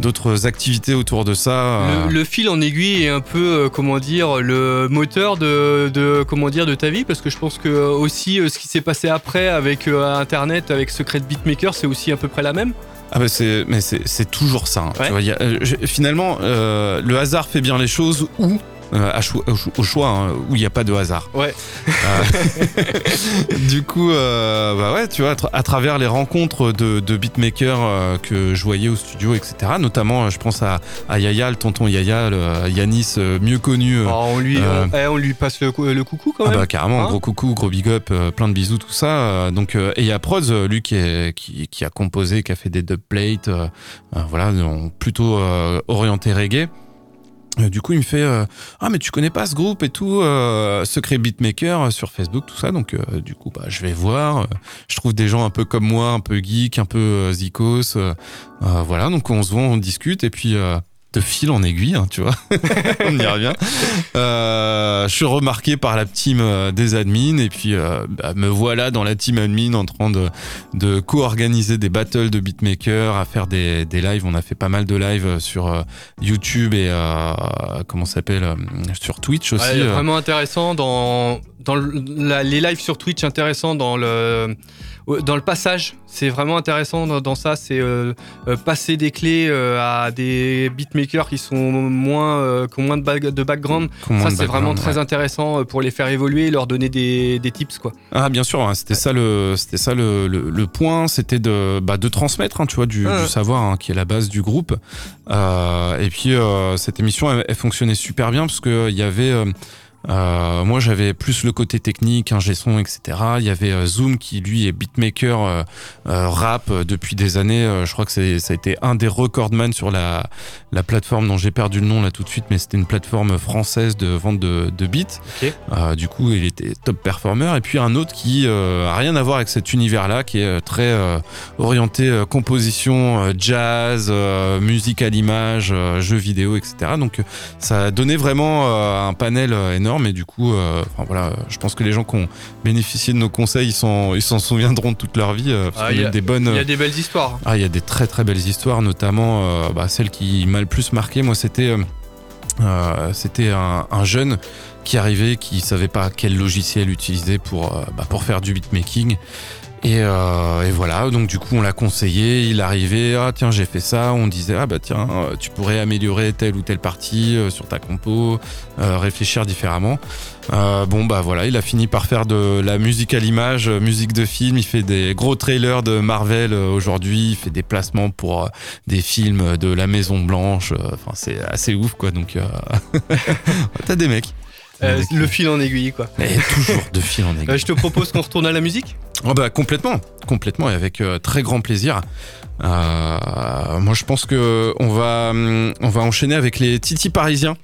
d'autres activités autour de ça. Le, le, fil en aiguille est un peu comment dire le moteur de, de comment dire de ta vie parce que je pense que aussi ce qui s'est passé après avec Internet, avec Secret Beatmaker, c'est aussi à peu près la même. Ah bah c'est mais c'est toujours ça. Hein. Ouais. Tu vois, y a, euh, finalement, euh, le hasard fait bien les choses ou euh, à cho au choix hein, où il n'y a pas de hasard. Ouais. Euh, du coup, euh, bah ouais, tu vois, à, travers les rencontres de, de beatmakers que je voyais au studio, etc. Notamment, je pense à, à Yaya, le tonton Yaya, le, Yanis, mieux connu. Oh, on, lui, on, eh, on, lui passe le, le, coucou quand même. Ah bah carrément, hein gros coucou, gros big up, plein de bisous, tout ça. donc, et il y a Prods, lui qui, est, qui, qui, a composé, qui a fait des dubplates, voilà, plutôt orienté reggae. Euh, du coup, il me fait euh, ah mais tu connais pas ce groupe et tout euh, secret beatmaker euh, sur Facebook tout ça donc euh, du coup bah je vais voir. Je trouve des gens un peu comme moi un peu geek un peu zikos voilà. Donc on se voit on discute. Et puis de fil en aiguille, hein, tu vois. On y revient. Euh, je suis remarqué par la team des admins et puis euh, bah, me voilà dans la team admin en train de, de co-organiser des battles de beatmakers, à faire des, des lives. On a fait pas mal de lives sur euh, YouTube et euh, comment s'appelle sur Twitch aussi. Ouais, vraiment intéressant dans dans le, la, les lives sur Twitch intéressants dans le dans le passage, c'est vraiment intéressant dans, dans ça, c'est euh, passer des clés euh, à des beatmakers qui sont moins, euh, qui ont moins de, back, de background. Ça, c'est vraiment très ouais. intéressant pour les faire évoluer et leur donner des, des tips, quoi. Ah, bien sûr, hein, c'était ça le, c'était ça le, le, le point, c'était de, bah, de transmettre, hein, tu vois, du, Ah du savoir hein, qui est la base du groupe. et puis cette émission, elle, elle, fonctionnait super bien parce que il y avait euh, moi, j'avais plus le côté technique, ingé son, etc. Il y avait euh, Zoom qui, lui, est beatmaker euh, rap depuis des années. je crois que ça a été un des recordman sur la, la plateforme dont j'ai perdu le nom là tout de suite, mais c'était une plateforme française de vente de, de beats. Okay. du coup, il était top performer. Et puis un autre qui a rien à voir avec cet univers-là, qui est très orienté composition, jazz, musique à l'image, jeux vidéo, etc. Donc, ça a donné vraiment un panel énorme énorme et du coup euh, enfin voilà je pense que les gens qui ont bénéficié de nos conseils ils s'en ils s'en souviendront toute leur vie euh, parce ah, qu'il y, a des bonnes il y a des belles histoires. Ah il y a des très très belles histoires notamment euh, bah, celle qui m'a le plus marqué moi c'était c'était un, un, jeune qui arrivait qui savait pas quel logiciel utiliser pour bah, pour faire du beatmaking et, euh, et, voilà, donc du coup on l'a conseillé, il arrivait, ah tiens j'ai fait ça, on disait ah bah tiens tu pourrais améliorer telle ou telle partie euh, sur ta compo, euh, réfléchir différemment. Euh, bon bah voilà, il a fini par faire de la musique à l'image, musique de film, il fait des gros trailers de Marvel aujourd'hui, il fait des placements pour des films de la Maison Blanche, enfin c'est assez ouf quoi, donc t'as des mecs. Euh, le fil en aiguille, quoi. Et toujours de fil en aiguille. Euh, je te propose qu'on retourne à la musique oh bah complètement, complètement et avec euh, très grand plaisir. moi, je pense que on va, on va enchaîner avec les Titi parisiens.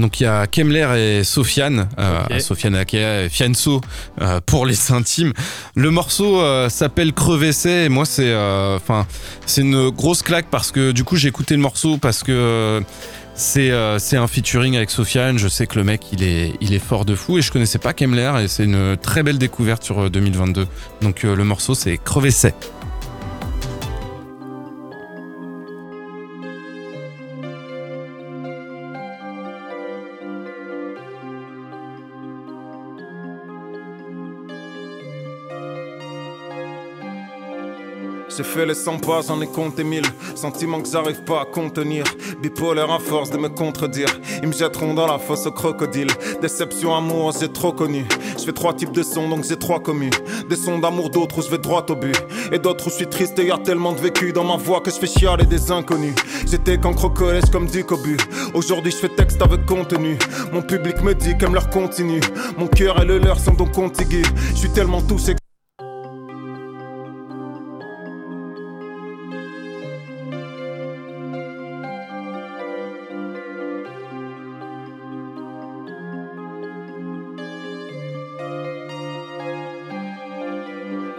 Donc il y a Kemler et Sofiane, euh. Sofiane Akea et Fianso euh, pour les intimes. Le morceau euh, s'appelle Crevessé et moi c'est euh, enfin c'est une grosse claque parce que du coup j'ai écouté le morceau parce que euh, c'est euh, c'est un featuring avec Sofiane, je sais que le mec il est fort de fou et je connaissais pas Kemler et c'est une très belle découverte sur euh, 2022. Donc euh, le morceau c'est Crevessé. J'ai fait les 100 pas, j'en ai compté 1000 Sentiments que j'arrive pas à contenir. Bipolaire à force de me contredire. Ils me jetteront dans la fosse au crocodile. Déception, amour, j'ai trop connu. Je fais trois types de sons donc j'ai trois communes. Des sons d'amour, d'autres où je vais droit au but. Et d'autres où je suis triste et y a tellement de vécu Dans ma voix que je fais chialer des inconnus. J'étais qu'encre au comme du cobu. Aujourd'hui je fais texte avec contenu. Mon public me dit qu'aime leur continue. Mon cœur et le leur sont donc contigus Je suis tellement touché que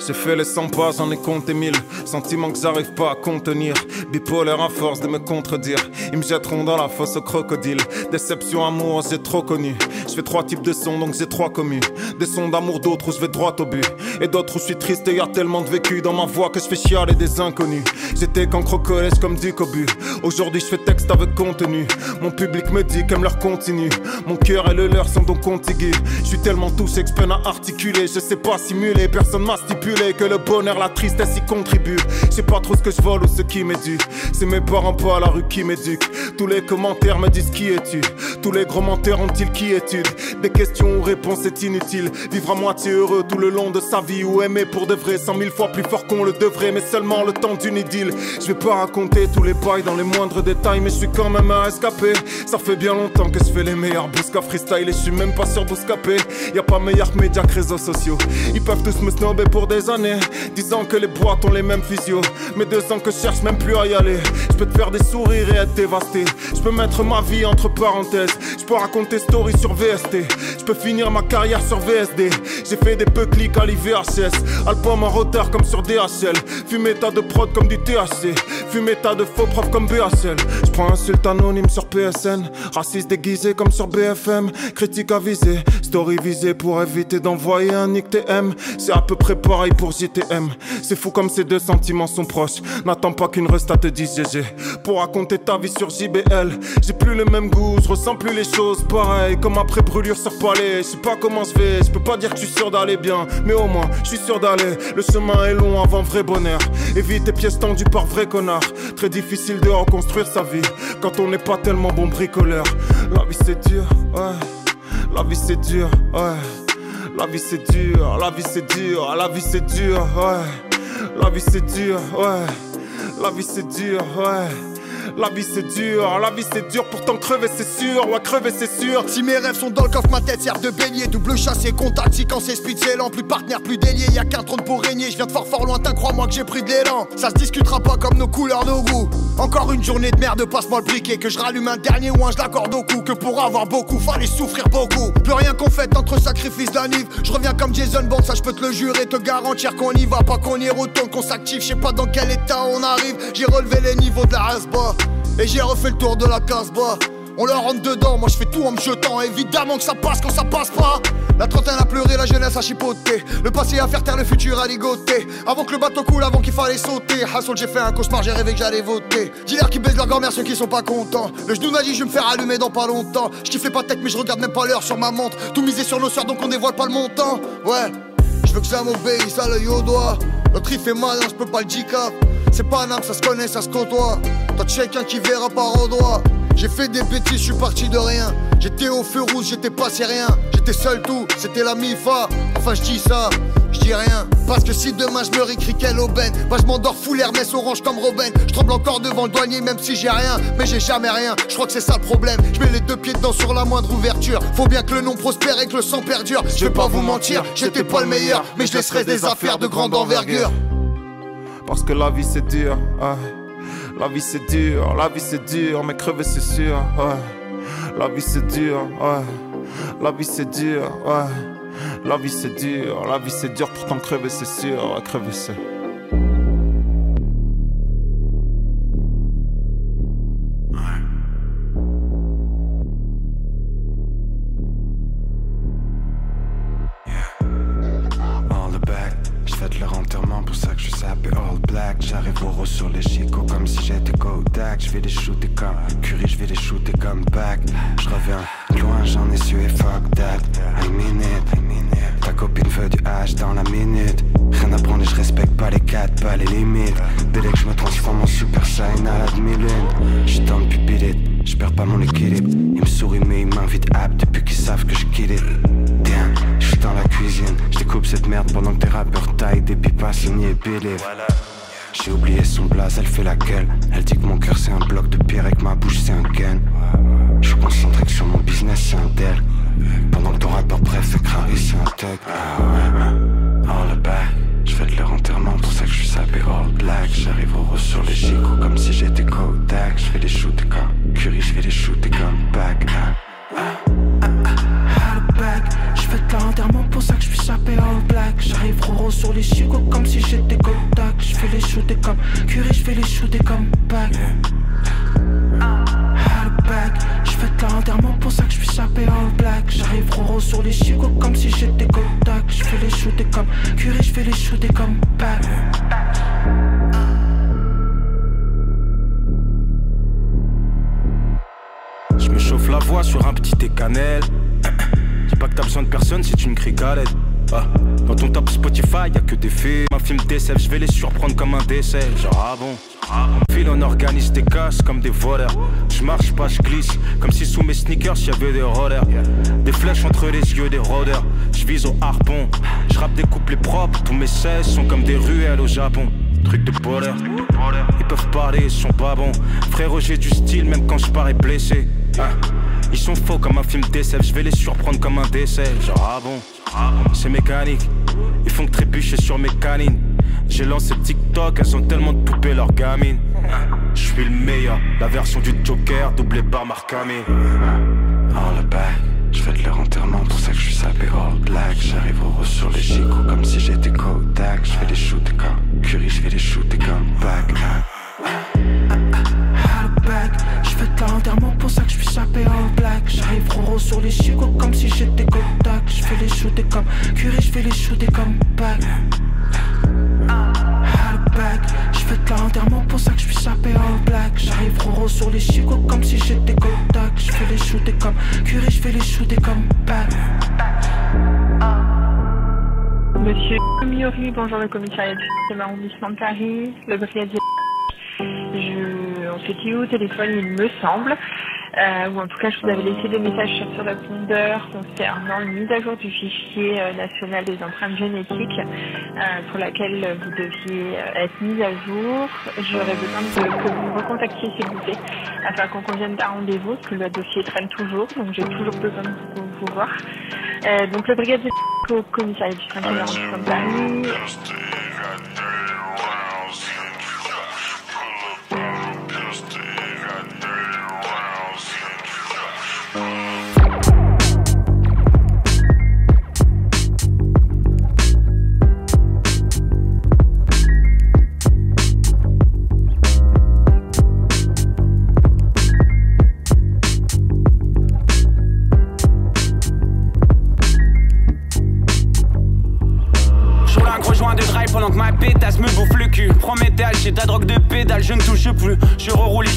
J'ai fait les 100 pas, j'en ai compté 1000 Sentiments que j'arrive pas à contenir. Bipolaire à force de me contredire. Ils me jetteront dans la fosse au crocodile. Déception, amour, j'ai trop connu Je fais trois types de sons donc j'ai trois communes. Des sons d'amour, d'autres où je vais droit au but. Et d'autres où je suis triste et y a tellement de vécu Dans ma voix que je fais chialer des inconnus. J'étais qu'encre au comme du cobu Aujourd'hui je fais texte avec contenu. Mon public me dit qu'aime leur continue Mon cœur et le leur sont donc contigus. Je suis tellement touché que je peine à articuler. Je sais pas simuler, personne m'a stipulé Que le bonheur, la tristesse y contribue. Je sais pas trop ce que je vole ou ce qui dû C'est mes parents pas à la rue qui m'éduquent Tous les commentaires me disent qui es-tu. Tous les gros menteurs ont-ils qui Des questions ou réponses c'est inutile. Vivre à moitié heureux tout le long de sa vie Ou aimer pour de vrai. Cent mille fois plus fort qu'on le devrait Mais seulement le temps d'une idylle. Je vais pas raconter tous les bails dans les moindres détails Mais je suis quand même un escapé Ça fait bien longtemps que je fais les meilleurs Bousca freestyle et je suis même pas sûr d'escaper Y a pas meilleur que média que réseaux sociaux. Ils peuvent tous me snobber pour des années Disant que les boîtes ont les mêmes physios. Mais deux ans que je cherche même plus à y aller. Je peux te faire des sourires et être dévasté. Je peux mettre ma vie entre parenthèses. Je peux raconter story sur Je peux finir ma carrière sur VSD J'ai fait des peu clics à l'IVHS Album en retard comme sur DHL Fumer tas de prod comme du THC Fumer tas de faux profs comme BHL Je prends insulte anonyme sur PSN Raciste déguisé comme sur BFM Critique avisée Story visée pour éviter d'envoyer un nick TM C'est à peu près pareil pour JTM C'est fou comme ces deux sentiments sont proches. N'attends pas qu'une resta te dise GG Pour raconter ta vie sur JBL J'ai plus le même goût, je ressens plus les choses pareil Comme après brûlure sur palais Je sais pas comment je vais, je peux pas dire que je suis sûr d'aller bien Mais au moins, je suis sûr d'aller. Le chemin est long avant vrai bonheur. Évite tes pièces tendues par vrai connard. Très difficile de reconstruire sa vie Quand on n'est pas tellement bon bricoleur. La vie c'est dur, ouais La vie c'est dur, ouais la vie c'est dur, la vie c'est dur, la vie c'est dur, ouais. La vie c'est dur, ouais. La vie c'est dur, ouais. La vie c'est dur, la vie c'est dur, pourtant crever c'est sûr, ouais crever c'est sûr. Si mes rêves sont dans le coffre, ma tête sert de beignet. Double chassé, contact, si quand c'est speed, c'est. Plus partenaire, plus délié, y a qu'un trône pour régner. Je viens de fort fort lointain, crois-moi que j'ai pris de l'élan. Ça se discutera pas comme nos couleurs, nos goûts. Encore une journée de merde, passe-moi le briquet. Que je rallume un dernier ou un je l'accorde au cou. Que pour avoir beaucoup, fallait souffrir beaucoup. Plus rien qu'on fait entre sacrifice d'anniv. Je reviens comme Jason Bourne, ça je peux te le jurer, te garantir qu'on y va. Pas qu'on y retourne, qu'on s'active. Je sais pas dans quel état on arrive. J'ai relevé les niveaux de la. Et j'ai refait le tour de la case bas. On leur rentre dedans, moi je fais tout en me jetant. Évidemment que ça passe quand ça passe pas. La trentaine a pleuré, la jeunesse a chipoté. Le passé à faire taire, le futur a ligoté. Avant que le bateau coule, avant qu'il fallait sauter. Hassol, j'ai fait un cauchemar, j'ai rêvé que j'allais voter. Dis-leur qui baisent leur grand-mère, ceux qui sont pas contents. Le genou m'a dit, je vais me faire allumer dans pas longtemps. Je fais pas tech, mais je regarde même pas l'heure sur ma montre. Tout misé sur nos soeurs, donc on dévoile pas le montant. Ouais, je veux que ça m'obéisse à l'œil au doigt. Notre il fait mal, hein, je peux pas le dicap. C'est pas un âme, ça se connaît, ça se côtoie. Toi, quelqu'un qui verra par doigt. J'ai fait des bêtises, je suis parti de rien. J'étais au feu rouge, j'étais passé rien. J'étais seul tout, c'était la MIFA. Enfin, je dis ça, je dis rien. Parce que si demain je me réécris quelle aubaine, bah je m'endors full Hermès orange comme Robin. Je tremble encore devant le douanier, même si j'ai rien. Mais j'ai jamais rien, je crois que c'est ça le problème. Je mets les deux pieds dedans sur la moindre ouverture. Faut bien que le nom prospère et que le sang perdure. Je vais pas vous mentir, j'étais pas le meilleur. Mais je laisserai des affaires de grande envergure. Parce que la vie c'est dur, ouais. La vie c'est dur, la vie c'est dur, mais crever c'est sûr, ouais. La vie c'est dur, ouais. La vie c'est dur, ouais. La vie c'est dur, la vie c'est dur, pourtant crever c'est sûr, crever c'est. Sur les chicots comme si j'étais Kodak. Je vais les shooter comme Curry, je vais les shooter comme back. Je reviens loin, j'en ai su et fuck that. I mean it. Ta copine veut du H dans la minute. Rien à prendre et je respecte pas les quatre, pas les limites. Dès que je me transforme en super saiyan à la demi-lune. J'suis dans le pupillite, j'perds pas mon équilibre. Ils me sourient mais ils m'invitent app depuis qu'ils savent que je quitte it. Tiens, j'suis dans la cuisine. J'découpe cette merde pendant que tes rappeurs taillent des pipas et Voilà. J'ai oublié son blaze, elle fait laquelle? Elle dit que mon cœur c'est un bloc de pierre et que ma bouche c'est un gain. Je suis concentré que sur mon business c'est un del Pendant que ton rappeur préfère Crary c'est un tech. Ah ouais, all back. Je fais de leur enterrement, pour ça que je suis sapé all black. J'arrive au rose sur les chicots comme si j'étais Kodak. Je fais des shoots comme Curry, je fais des shoots comme back ah, ah, ah, back Je fais de leur enterrement, pour ça que je suis sapé all black. J'arrive au rose sur les chicots comme si j'étais fais les shooter comme Curry, je fais les shooter comme back back. Je fais de leur enterrement, pour ça que je suis sapé all black. J'arrive rose sur les chicots comme si j'étais Kodak. Je fais les shooter comme Curry, je fais les shooter comme back Je me chauffe la voix sur un petit cannelle. Dis pas que t'as besoin de personne si tu ne cries l'aide. Ah, dans ton top Spotify, y'a que des faits. Ma film DSF, je vais les surprendre comme un décès. Genre, ah bon. File, on organise des casses comme des voleurs. Je marche pas, je glisse. Comme si sous mes sneakers y'avait des rollers. Des flèches entre les yeux des rôdeurs. Je vise au harpon. Je rappe des couplets propres. Tous mes 16 sont comme des ruelles au Japon. Truc de bonheur. Ils peuvent parler, ils sont pas bons. Frérot, j'ai du style même quand je parais blessé. Ah, ils sont faux comme un film d'SF, je vais les surprendre comme un décès. Genre, ah bon, c'est mécanique. Ils font que trébucher sur mes canines. J'ai lancé TikTok, elles ont tellement de poupées leur gamine. Je suis le meilleur, la version du Joker doublée par Mark Hamill. Oh le back, je fais de leur enterrement, pour ça que je suis sapé all black. J'arrive au rose sur les chicots comme si j'étais Kodak. Je fais des shoots comme Curry, je fais des shoots comme back? Je fais de leur enterrement, pour ça que je suis sapé all black. J'arrive rose sur les chicots comme si j'étais Kodak. Je fais les shooter comme Curry, je fais les shooter comme back. Je fais de l'enterrement pour ça que je suis sapé en black J'arrive rose sur les chicots comme si j'étais Kodak Je fais les shooter comme Curry, je fais les shooter comme back Monsieur Miori, bonjour le commissariat du 7 arrondissement de Paris, le brigadier. S'était au téléphone, il me semble. Euh, ou en tout cas je vous avais laissé des messages sur le répondeur concernant une mise à jour du fichier euh, national des empreintes génétiques euh, pour laquelle vous deviez être mis à jour. J'aurais besoin de, que vous me recontactiez s'il vous plaît afin qu'on convienne d'un rendez-vous parce que le dossier traîne toujours donc j'ai toujours besoin de vous, voir. donc le brigadier au commissariat du 5e arrondissement de Paris.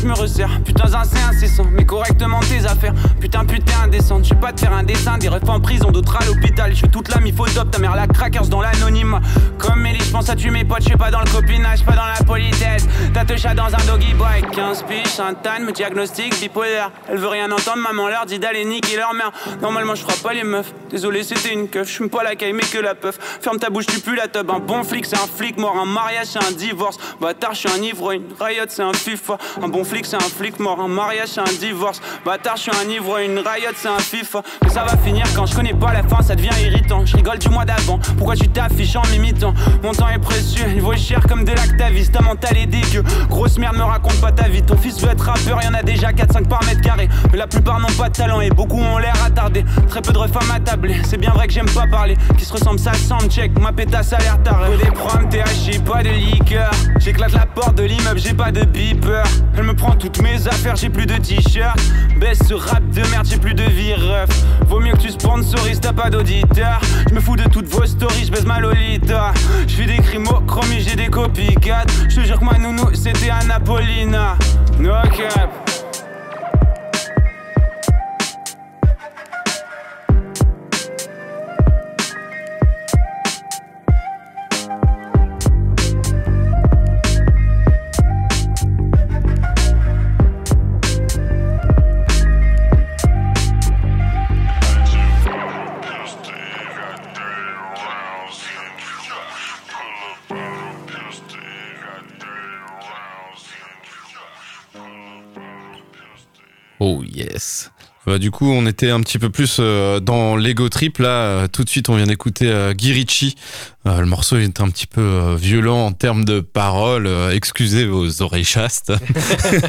Je me resserre. Putain, c'est incessant, mais correctement tes affaires. Putain, putain, indécente. Je pas te faire un dessin, des refs en prison, d'autres à l'hôpital. Je suis toute la top, ta mère la crackers dans l'anonyme. Comme Ellie, je pense à tuer mes potes, je pas dans le copinage, pas dans la politesse. T'as te chat dans un doggy boy, 15 piches, un tan, me diagnostic bipolaire. Elle veut rien entendre, maman leur dit d'aller niquer leur mère. Normalement, je frappe pas les meufs. Désolé, c'était une keuf. Je pas la caille, mais que la peuf. Ferme ta bouche, tu pues la tub. Un bon flic, c'est un flic mort. Un mariage, c'est un divorce. Bâtard, je suis un ivrogne. Riot, c'est un FIFA. Un bon c'est un flic mort. Un mariage, c'est un divorce. Bâtard, je suis un ivrogne. Riot, c'est un FIFA. Mais ça va finir quand je connais pas la fin, ça devient irritant. Je rigole du mois d'avant. Pourquoi tu t'affiches en m'imitant Mon temps est précieux, il vaut cher comme de l'actavis. Ta mental est dégueu. Grosse merde, me raconte pas ta vie. Ton fils veut être rappeur, y en a déjà 4-5 par mètre carré. Mais la plupart n'ont pas de talent et beaucoup ont l'air attardés. Très peu de à tabler. C'est bien vrai que j'aime pas parler. Qui se ressemble, ça semble check. Ma pétasse a l'air tarée. Des proms, THC, pas de liqueur. J'éclate la porte de l'immeuble, j'ai pas de beeper. Prend toutes mes affaires, j'ai plus de t-shirt. Baisse ce rap de merde, j'ai plus de vie. Vaut mieux que tu sponsorises, t'as pas d'auditeur. Je me fous de toutes vos stories, je baisse ma lolita. Je fais des crimes au chromie, j'ai des copycats. Je te jure que ma nounou, c'était Anapolina. No cap. Yes. Bah, du coup, on était un petit peu plus euh, dans l'ego trip. Là, euh, tout de suite, on vient d'écouter euh, Girichi. Euh, le morceau est un petit peu violent en termes de paroles. excusez vos oreilles chastes.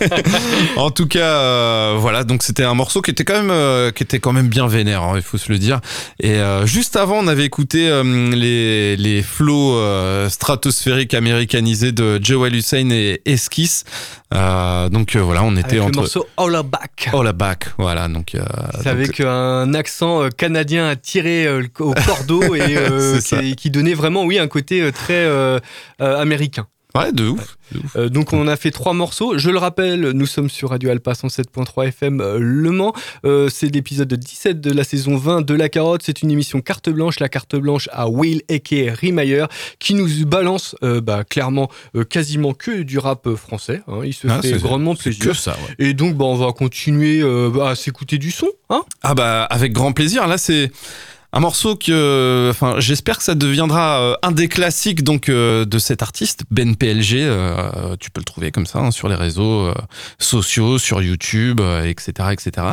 en tout cas, voilà. Donc, c'était un morceau qui était quand même, qui était quand même bien vénère. Hein, il faut se le dire. Et juste avant, on avait écouté les les flots stratosphériques américanisés de Joel Hussein et Esquisse. donc voilà, on était avec entre le morceau All Back. All Back. Voilà. Donc euh, c'est avec un accent euh, canadien tiré euh, au cordeau et qui, qui, donnait vraiment, oui, un côté très américain. Ouais, de ouf. Euh, donc on a fait trois morceaux. Je le rappelle, nous sommes sur Radio Alpa 107.3 FM euh, Le Mans. Euh, c'est l'épisode 17 de la saison 20 de La Carotte. C'est une émission carte blanche. La carte blanche à Will Eke Rimayer qui nous balance bah, clairement quasiment que du rap français. Hein. Il se ah, fait grandement plaisir. Que ça, Et donc bah, on va continuer à s'écouter du son. Hein ah bah avec grand plaisir. Là c'est un morceau que, enfin, j'espère que ça deviendra euh, un des classiques donc euh, de cet artiste Ben PLG. Euh, tu peux le trouver comme ça hein, sur les réseaux sociaux, sur YouTube, etc., etc.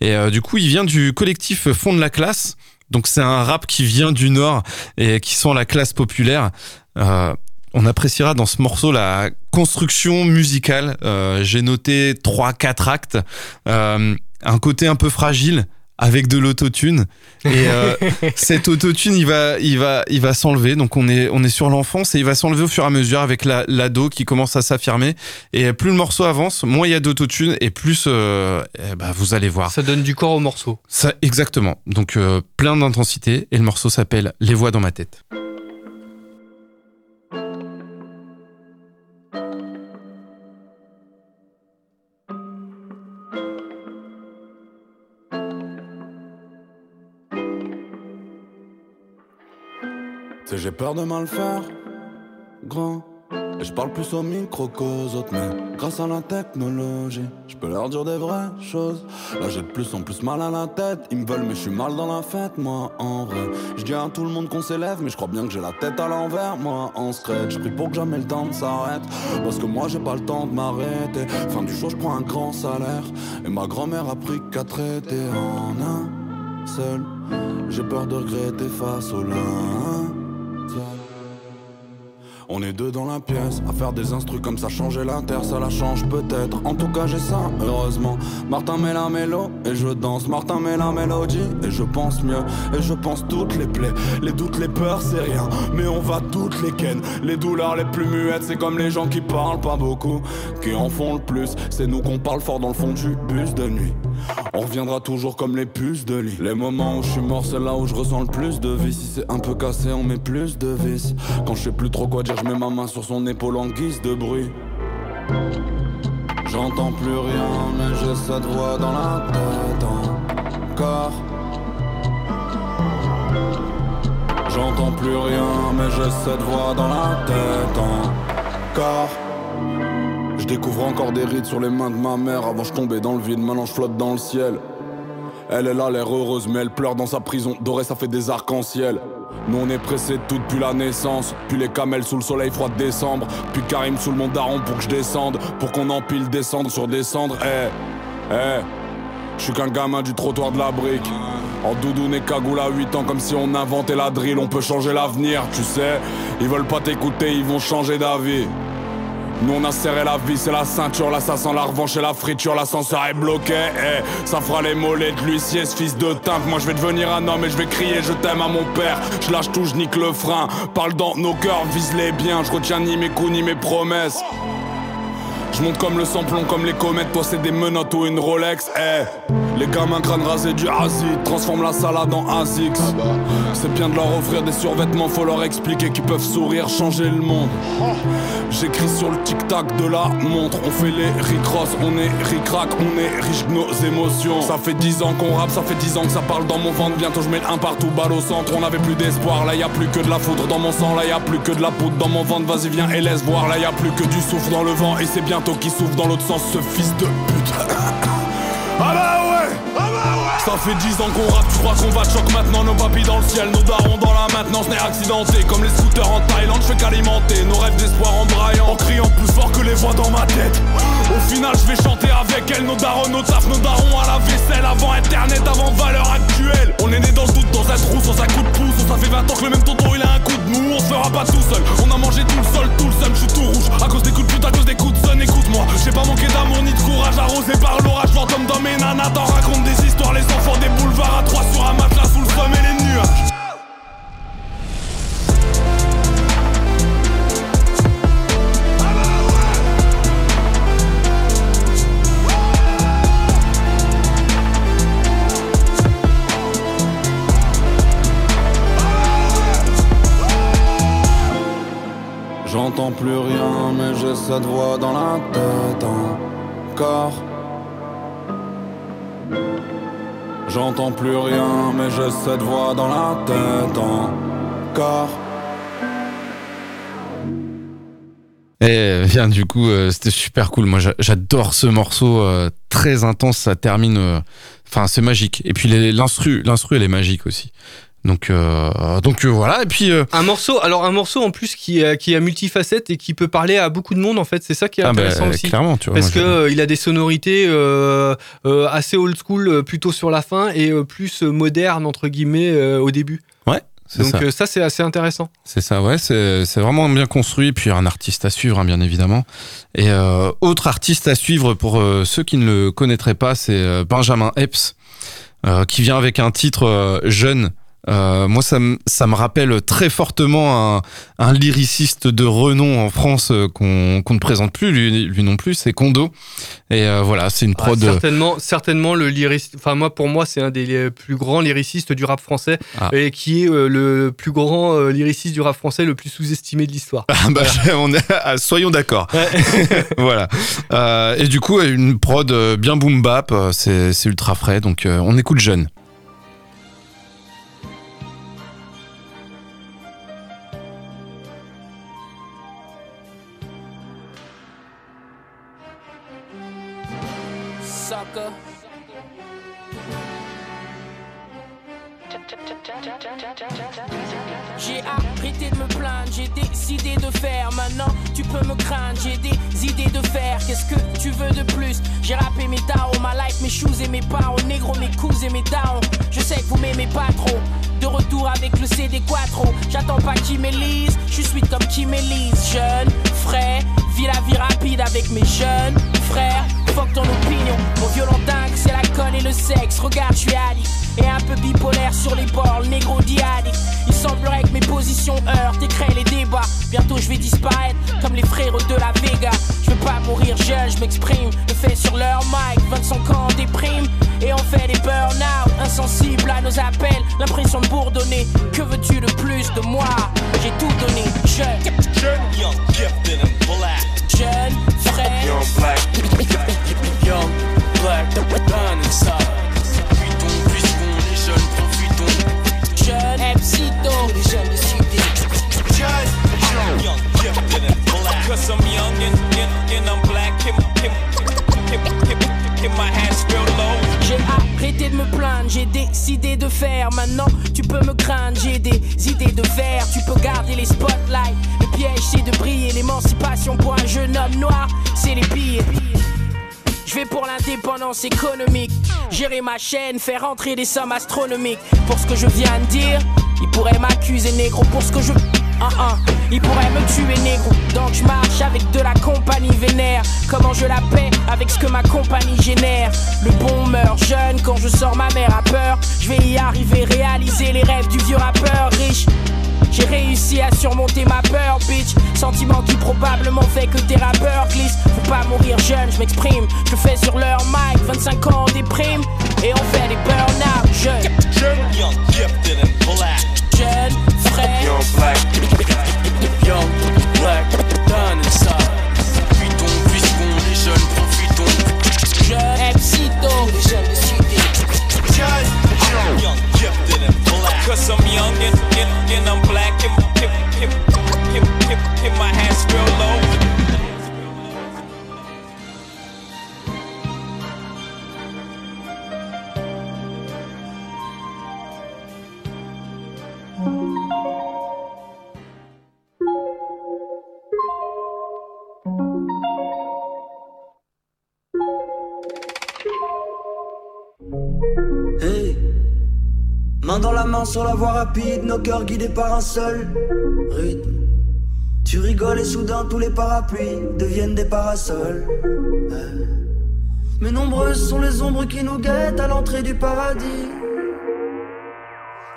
Et du coup, il vient du collectif Fond de la classe. Donc c'est un rap qui vient du Nord et qui sont la classe populaire. on appréciera dans ce morceau la construction musicale. J'ai noté trois, quatre actes, un côté un peu fragile avec de l'autotune. Et euh, cet autotune il va il va il va s'enlever. Donc on est on est sur l'enfance et il va s'enlever au fur et à mesure avec la l'ado qui commence à s'affirmer. Et plus le morceau avance moins il y a d'autotune et plus euh, eh ben, vous allez voir. Ça donne du corps au morceau. Ça exactement. Donc euh, plein d'intensité et le morceau s'appelle les voix dans ma tête j'ai peur de mal faire, grand. Et je parle plus au micro qu'aux autres, mais grâce à la technologie, je peux leur dire des vraies choses. Là j'ai de plus en plus mal à la tête, ils me veulent mais je suis mal dans la fête, moi en vrai. Je dis à tout le monde qu'on s'élève, mais je crois bien que j'ai la tête à l'envers, moi en secret. Je prie pour que jamais le temps s'arrête, parce que moi j'ai pas le temps de m'arrêter. Fin du jour je prends un grand salaire, et ma grand-mère a pris qu'à traiter en un seul. J'ai peur de regretter face au lin. On est deux dans la pièce, à faire des instrus comme ça, changer la terre, ça la change peut-être. En tout cas, j'ai ça, heureusement. Martin met la mélo et je danse. Martin met la mélodie et je pense mieux. Et je pense toutes les plaies, les doutes, les peurs, c'est rien. Mais on va toutes les ken. Les douleurs les plus muettes, c'est comme les gens qui parlent pas beaucoup, qui en font le plus. C'est nous qu'on parle fort dans le fond du bus de nuit. On reviendra toujours comme les puces de lit. Les moments où je suis mort, c'est là où je ressens le plus de vie. Si c'est un peu cassé, on met plus de vis. Quand je sais plus trop quoi dire, je mets ma main sur son épaule en guise de bruit. J'entends plus rien, mais j'ai cette voix dans la tête encore. J'entends plus rien, mais j'ai cette voix dans la tête encore. Découvre encore des rides sur les mains de ma mère avant je tombais dans le vide, maintenant je flotte dans le ciel. Elle, elle a l'air heureuse, mais elle pleure dans sa prison. Doré, ça fait des arcs-en-ciel. Nous on est pressé de tout depuis la naissance. Puis les camels sous le soleil froid de décembre. Puis Karim sous le mont d'Aron pour que je descende. Pour qu'on empile descendre sur descendre. Eh, eh. Je suis qu'un gamin du trottoir de la brique. En doudoune et cagoule à 8 ans comme si on inventait la drill. On peut changer l'avenir, tu sais. Ils veulent pas t'écouter, ils vont changer d'avis. Nous on a serré la vis et la ceinture, sent la revanche et la friture, l'ascenseur est bloqué, eh, ça fera les mollets de l'huissier, ce fils de timbre. Moi je vais devenir un homme et je vais crier je t'aime à mon père. Je lâche tout, je nique le frein, parle dans nos cœurs, vise les biens, je retiens ni mes coups ni mes promesses. Je monte comme le samplon, comme les comètes, toi c'est des menottes ou une Rolex, eh. Les gamins crâne rasé du azit, transforme la salade en Azix. C'est bien de leur offrir des survêtements, faut leur expliquer qu'ils peuvent sourire, changer le monde. J'écris sur le tic-tac de la montre, on fait les ricross, on est ricrac, on est riche de nos émotions. Ça fait 10 ans qu'on rappe, ça fait 10 ans que ça parle dans mon ventre, bientôt je mets un partout, balle au centre, on avait plus d'espoir, là y a plus que de la foudre dans mon sang, là y a plus que de la poudre dans mon ventre, vas-y viens et laisse voir, là y a plus que du souffle dans le vent, et c'est bientôt qui souffle dans l'autre sens, ce fils de pute. Ah bah ouais Ça fait 10 ans qu'on rappe, tu crois qu'on va de choc maintenant? Nos papilles dans le ciel, nos darons dans la maintenance N'est accidenté. Comme les scooters en Thaïlande Je fais qu'alimenter. Nos rêves d'espoir en braillant En criant plus fort que les voix dans ma tête. Au final je vais chanter avec elle. Nos darons, nos taf, nos darons à la vaisselle. Avant internet, avant valeur actuelle. On est né dans le doute, dans un trou, sans un coup de pouce. Ça fait 20 ans que le même tonton il a un coup de mou. On se fera pas tout seul, on a mangé tout le sol, tout le seum. Je suis tout rouge, à cause des coups de pute, à cause des coups de son Écoute-moi, j'ai pas manqué d'amour ni de courage. Arrosé par l'orage, fantôme dans mes nanas. T'en raconte des histoires, les enfants des boulevards À trois sur un matelas sous le somme et les nuages J'entends plus rien, mais j'ai cette voix dans la tête encore. J'entends plus rien, mais j'ai cette voix dans la tête encore. Et bien du coup, euh, c'était super cool. Moi, j'a- j'adore ce morceau euh, très intense. Ça termine, euh, enfin, c'est magique. Et puis l'instru, l'instru, elle est magique aussi. Donc, euh, donc euh, voilà. Et puis euh, Un morceau, alors un morceau en plus qui a, qui multifacette et qui peut parler à beaucoup de monde en fait, c'est ça qui est Ah bah, intéressant aussi. clairement, tu vois, Parce que il a des sonorités assez old school plutôt sur la fin et plus moderne entre guillemets au début. ouais, Donc ça. ça c'est assez intéressant. C'est ça, ouais, c'est c'est vraiment bien construit. Puis un artiste à suivre, hein, bien évidemment. Et autre artiste à suivre pour ceux qui ne le connaîtraient pas, c'est Benjamin Epps, qui vient avec un titre jeune. Euh, moi, ça me ça me rappelle très fortement un, un lyriciste de renom en France euh, qu'on ne présente plus, lui, lui non plus, c'est Kondo. Et euh, voilà, c'est une Ah, prod. certainement, certainement le lyriciste. Enfin moi pour moi c'est un des plus grands lyricistes du rap français Ah. et qui est euh, le plus grand lyriciste du rap français le plus sous-estimé de l'histoire. Ah bah, on est, ah, soyons d'accord. voilà. Et du coup, une prod bien boom bap, c'est ultra frais, donc on écoute jeune. Me craindre, j'ai des idées de faire. Qu'est-ce que tu veux de plus? J'ai rappé mes darons, ma life, mes shoes et mes parents. Négro, mes coups et mes darons. Je sais que vous m'aimez pas trop. De retour avec le CD Quattro. J'attends pas qui m'élise, je suis sweet comme qui m'élise. Jeune, frais, vis la vie rapide avec mes jeunes frères. Fuck ton opinion, mon violent dingue, c'est la conne et le sexe. Regarde, je suis addict. Et un peu bipolaire sur les bords, le négro addict. Il semblerait que mes positions heurtent et créent les débats. Bientôt je vais disparaître les frères de la Vega. Je veux pas mourir je m'exprime. Le fait sur leur mic, 25 ans déprime. Et on fait des burn-out, insensibles à nos appels. L'impression de bourdonner. Que les spotlights. Le piège, c'est de briller. L'émancipation pour un jeune homme noir, c'est les pires. Je vais pour l'indépendance économique. Gérer ma chaîne, faire entrer des sommes astronomiques. Pour ce que je viens de dire, il pourrait m'accuser négro. Pour ce que je. Ah, ah. Il pourrait me tuer négro. Donc je marche avec de la compagnie vénère. Comment je la paie avec ce que ma compagnie génère? Le bon meurt jeune quand je sors ma mère a peur. Je vais y arriver, réaliser les rêves du vieux rappeur riche. J'ai réussi à surmonter ma peur, bitch. Sentiment qui probablement fait que tes rappeurs glissent. Faut pas mourir jeune, je m'exprime. Je fais sur leur mic, 25 ans on déprime. Et on fait des burn-out jeunes. Young, gifted and black. Jeune, frais. Young black. Young black. Done inside. Puisqu'on, puisqu'on, les jeunes profitons. Jeune, Epsito. Les jeunes de cité. Young, young, gifted and black. Cause I'm young and, and, and I'm sur la voie rapide, nos cœurs guidés par un seul rythme. Tu rigoles et soudain tous les parapluies deviennent des parasols. Hey. Mais nombreuses sont les ombres qui nous guettent à l'entrée du paradis.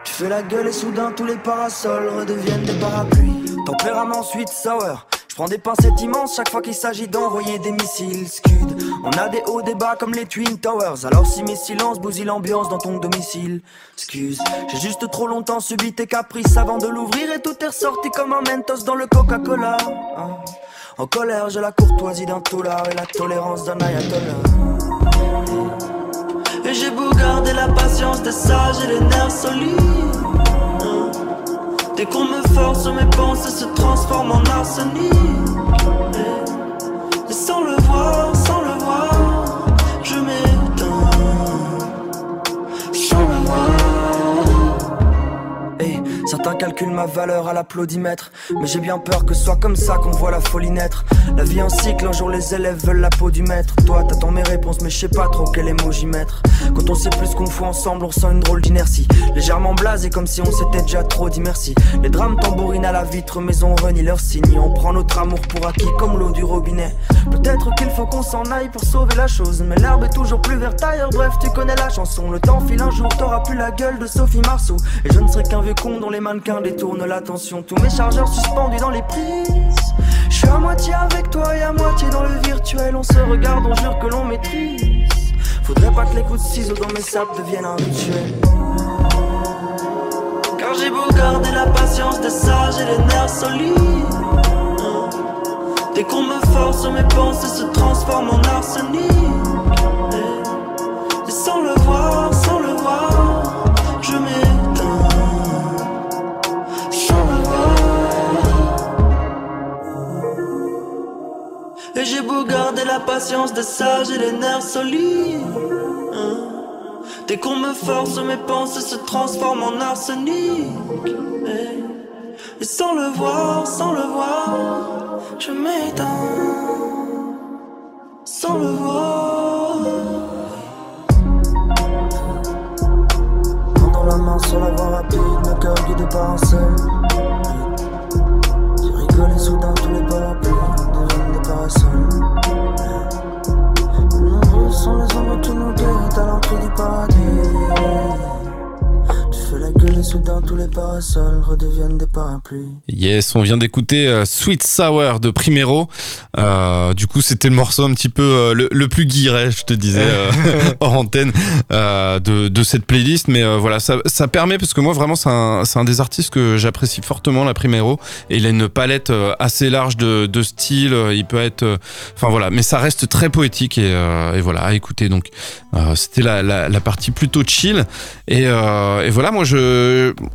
Tu fais la gueule et soudain tous les parasols redeviennent des parapluies. Tempérament sweet sour. Je prends des pincettes immenses chaque fois qu'il s'agit d'envoyer des missiles Scud. On a des hauts, des bas comme les Twin Towers. Alors si mes silences bousillent l'ambiance dans ton domicile, excuse. J'ai juste trop longtemps subi tes caprices avant de l'ouvrir et tout est ressorti comme un mentos dans le Coca-Cola. En colère, j'ai la courtoisie d'un toulard et la tolérance d'un ayatollah. Et j'ai beau garder la patience des sages et les nerfs solides. Dès qu'on me force, mes pensées se transforment en arsenic. Et, sans le voir, certains calculent ma valeur à l'applaudimètre. Mais j'ai bien peur que ce soit comme ça qu'on voit la folie naître. La vie en cycle, un jour les élèves veulent la peau du maître. Toi, t'attends mes réponses, mais je sais pas trop quel emoji mettre. Quand on sait plus qu'on fout ensemble, on ressent une drôle d'inertie. Légèrement blasé, comme si on s'était déjà trop dit merci. Les drames tambourinent à la vitre, mais on renie leurs signes. On prend notre amour pour acquis comme l'eau du robinet. Peut-être qu'il faut qu'on s'en aille pour sauver la chose. Mais l'herbe est toujours plus verte ailleurs. Bref, tu connais la chanson. Le temps file un jour, t'auras plus la gueule de Sophie Marceau. Et je ne serai qu'un vieux con dont les mannequins détournent l'attention. Tous mes chargeurs suspendus dans les prises. Je suis à moitié avec toi et à moitié dans le virtuel. On se regarde, on jure que l'on maîtrise. Faudrait pas que les coups de ciseaux dans mes sables deviennent un rituel. Car j'ai beau garder la patience des sages et les nerfs solides. Dès qu'on me force, mes pensées se transforment en arsenic. J'ai beau garder la patience des sages et les nerfs solides. hein. Dès qu'on me force, mes pensées se transforment en arsenic. Et, et sans le voir, sans le voir, je m'éteins. Sans le voir. Dans la main sur la voie rapide, nos cœurs guidés par un seul. Rigoles et soudain tous les deviennent parasols. Nombreux sont les ombres qui nous guettent à l'entrée du paradis. Tu fais la gueule et soudain tous les parasols redeviennent des parapluies. Yes, on vient d'écouter euh, Sweet Sour de Primero. Euh, du coup, c'était le morceau un petit peu euh, le, le plus guiré, je te disais, euh, hors antenne, euh, de, de cette playlist. Mais euh, voilà, ça, ça permet, parce que moi, vraiment, c'est un, des artistes que j'apprécie fortement, la Primero. Et il a une palette euh, assez large de, de styles. Il peut être... euh, Enfin voilà, mais ça reste très poétique. Et, euh, et voilà, à écouter. Donc, euh, c'était la, la, la partie plutôt chill. Et, euh, et voilà, moi, je,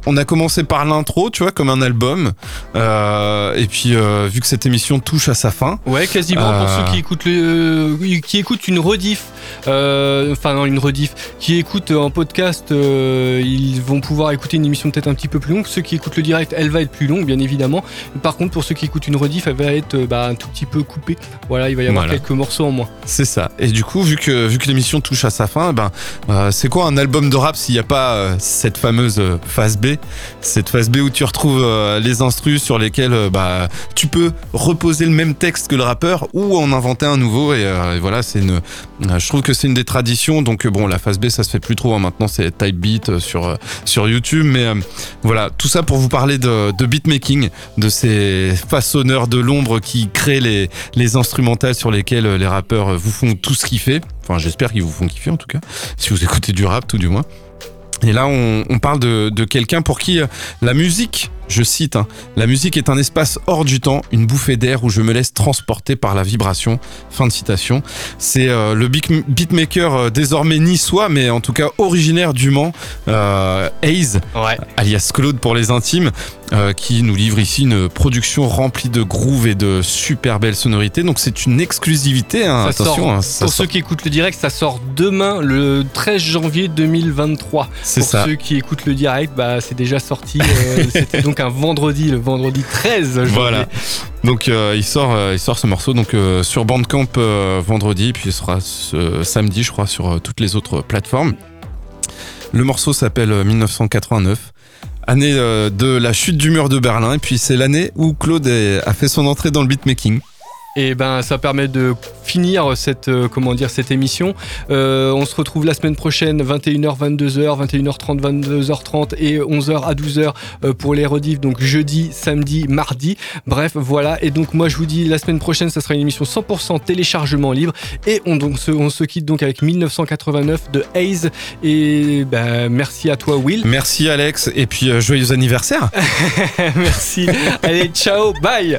on a commencé par l'intro, tu vois, comme un album. Euh, et puis, euh, vu que cette émission touche à sa fin. Ouais, quasiment pour Euh, ceux qui écoutent le, qui écoutent une rediff euh, enfin non, une rediff, qui écoutent en podcast, euh, ils vont pouvoir écouter une émission peut-être un petit peu plus longue. Ceux qui écoutent le direct, elle va être plus longue, bien évidemment. Par contre, pour ceux qui écoutent une rediff, elle va être euh, bah, un tout petit peu coupée. Voilà, il va y avoir Voilà. quelques morceaux en moins. C'est ça. Et du coup, vu que, vu que l'émission touche à sa fin, ben, euh, c'est quoi un album de rap s'il n'y a pas euh, cette fameuse euh, phase B Cette phase B où tu retrouves euh, les instrus sur lesquels euh, bah, tu peux reposer le même texte que le rappeur ou en inventer un nouveau. Et, voilà, c'est une, je trouve que c'est une des traditions. Donc, bon, la phase B, ça se fait plus trop. hein. Maintenant, c'est Type Beat sur, sur YouTube. Mais voilà, tout ça pour vous parler de, de beatmaking, de ces façonneurs de l'ombre qui créent les, les instrumentales sur lesquels les rappeurs vous font tout ce kiffer. Enfin, j'espère qu'ils vous font kiffer en tout cas, si vous écoutez du rap tout du moins. Et là, on, on parle de, de quelqu'un pour qui euh, la musique, je cite, hein, la musique est un espace hors du temps, une bouffée d'air où je me laisse transporter par la vibration. Fin de citation. C'est euh, le beat- beatmaker euh, désormais niçois, mais en tout cas originaire du Mans, euh, alias Claude pour les intimes, euh, qui nous livre ici une production remplie de grooves et de super belles sonorités. Donc c'est une exclusivité. hein, attention, sort, hein, pour sort- ceux qui écoutent le direct, ça sort demain, le 13 janvier 2023. C'est pour ça. ceux qui écoutent le direct, bah, c'est déjà sorti. euh, C'était donc un vendredi, le vendredi 13 janvier. Voilà. Donc euh, il sort, euh, il sort ce morceau donc euh, sur Bandcamp vendredi, puis il sera ce samedi, je crois, sur toutes les autres plateformes. Le morceau s'appelle euh, 1989. Année euh, de la chute du mur de Berlin, et puis c'est l'année où Claude a fait son entrée dans le beatmaking. Et ben ça permet de finir cette euh, comment dire cette émission. Euh, on se retrouve la semaine prochaine 21h 22h 21h30 22h30 et 11h à 12h euh, pour les rediffs donc jeudi, samedi, mardi. Bref, voilà et donc moi je vous dis la semaine prochaine ça sera une émission 100% téléchargement libre et on donc se, on se quitte donc avec 1989 de Haze et ben merci à toi Will. Merci Alex, et puis euh, joyeux anniversaire merci. Allez, ciao, bye.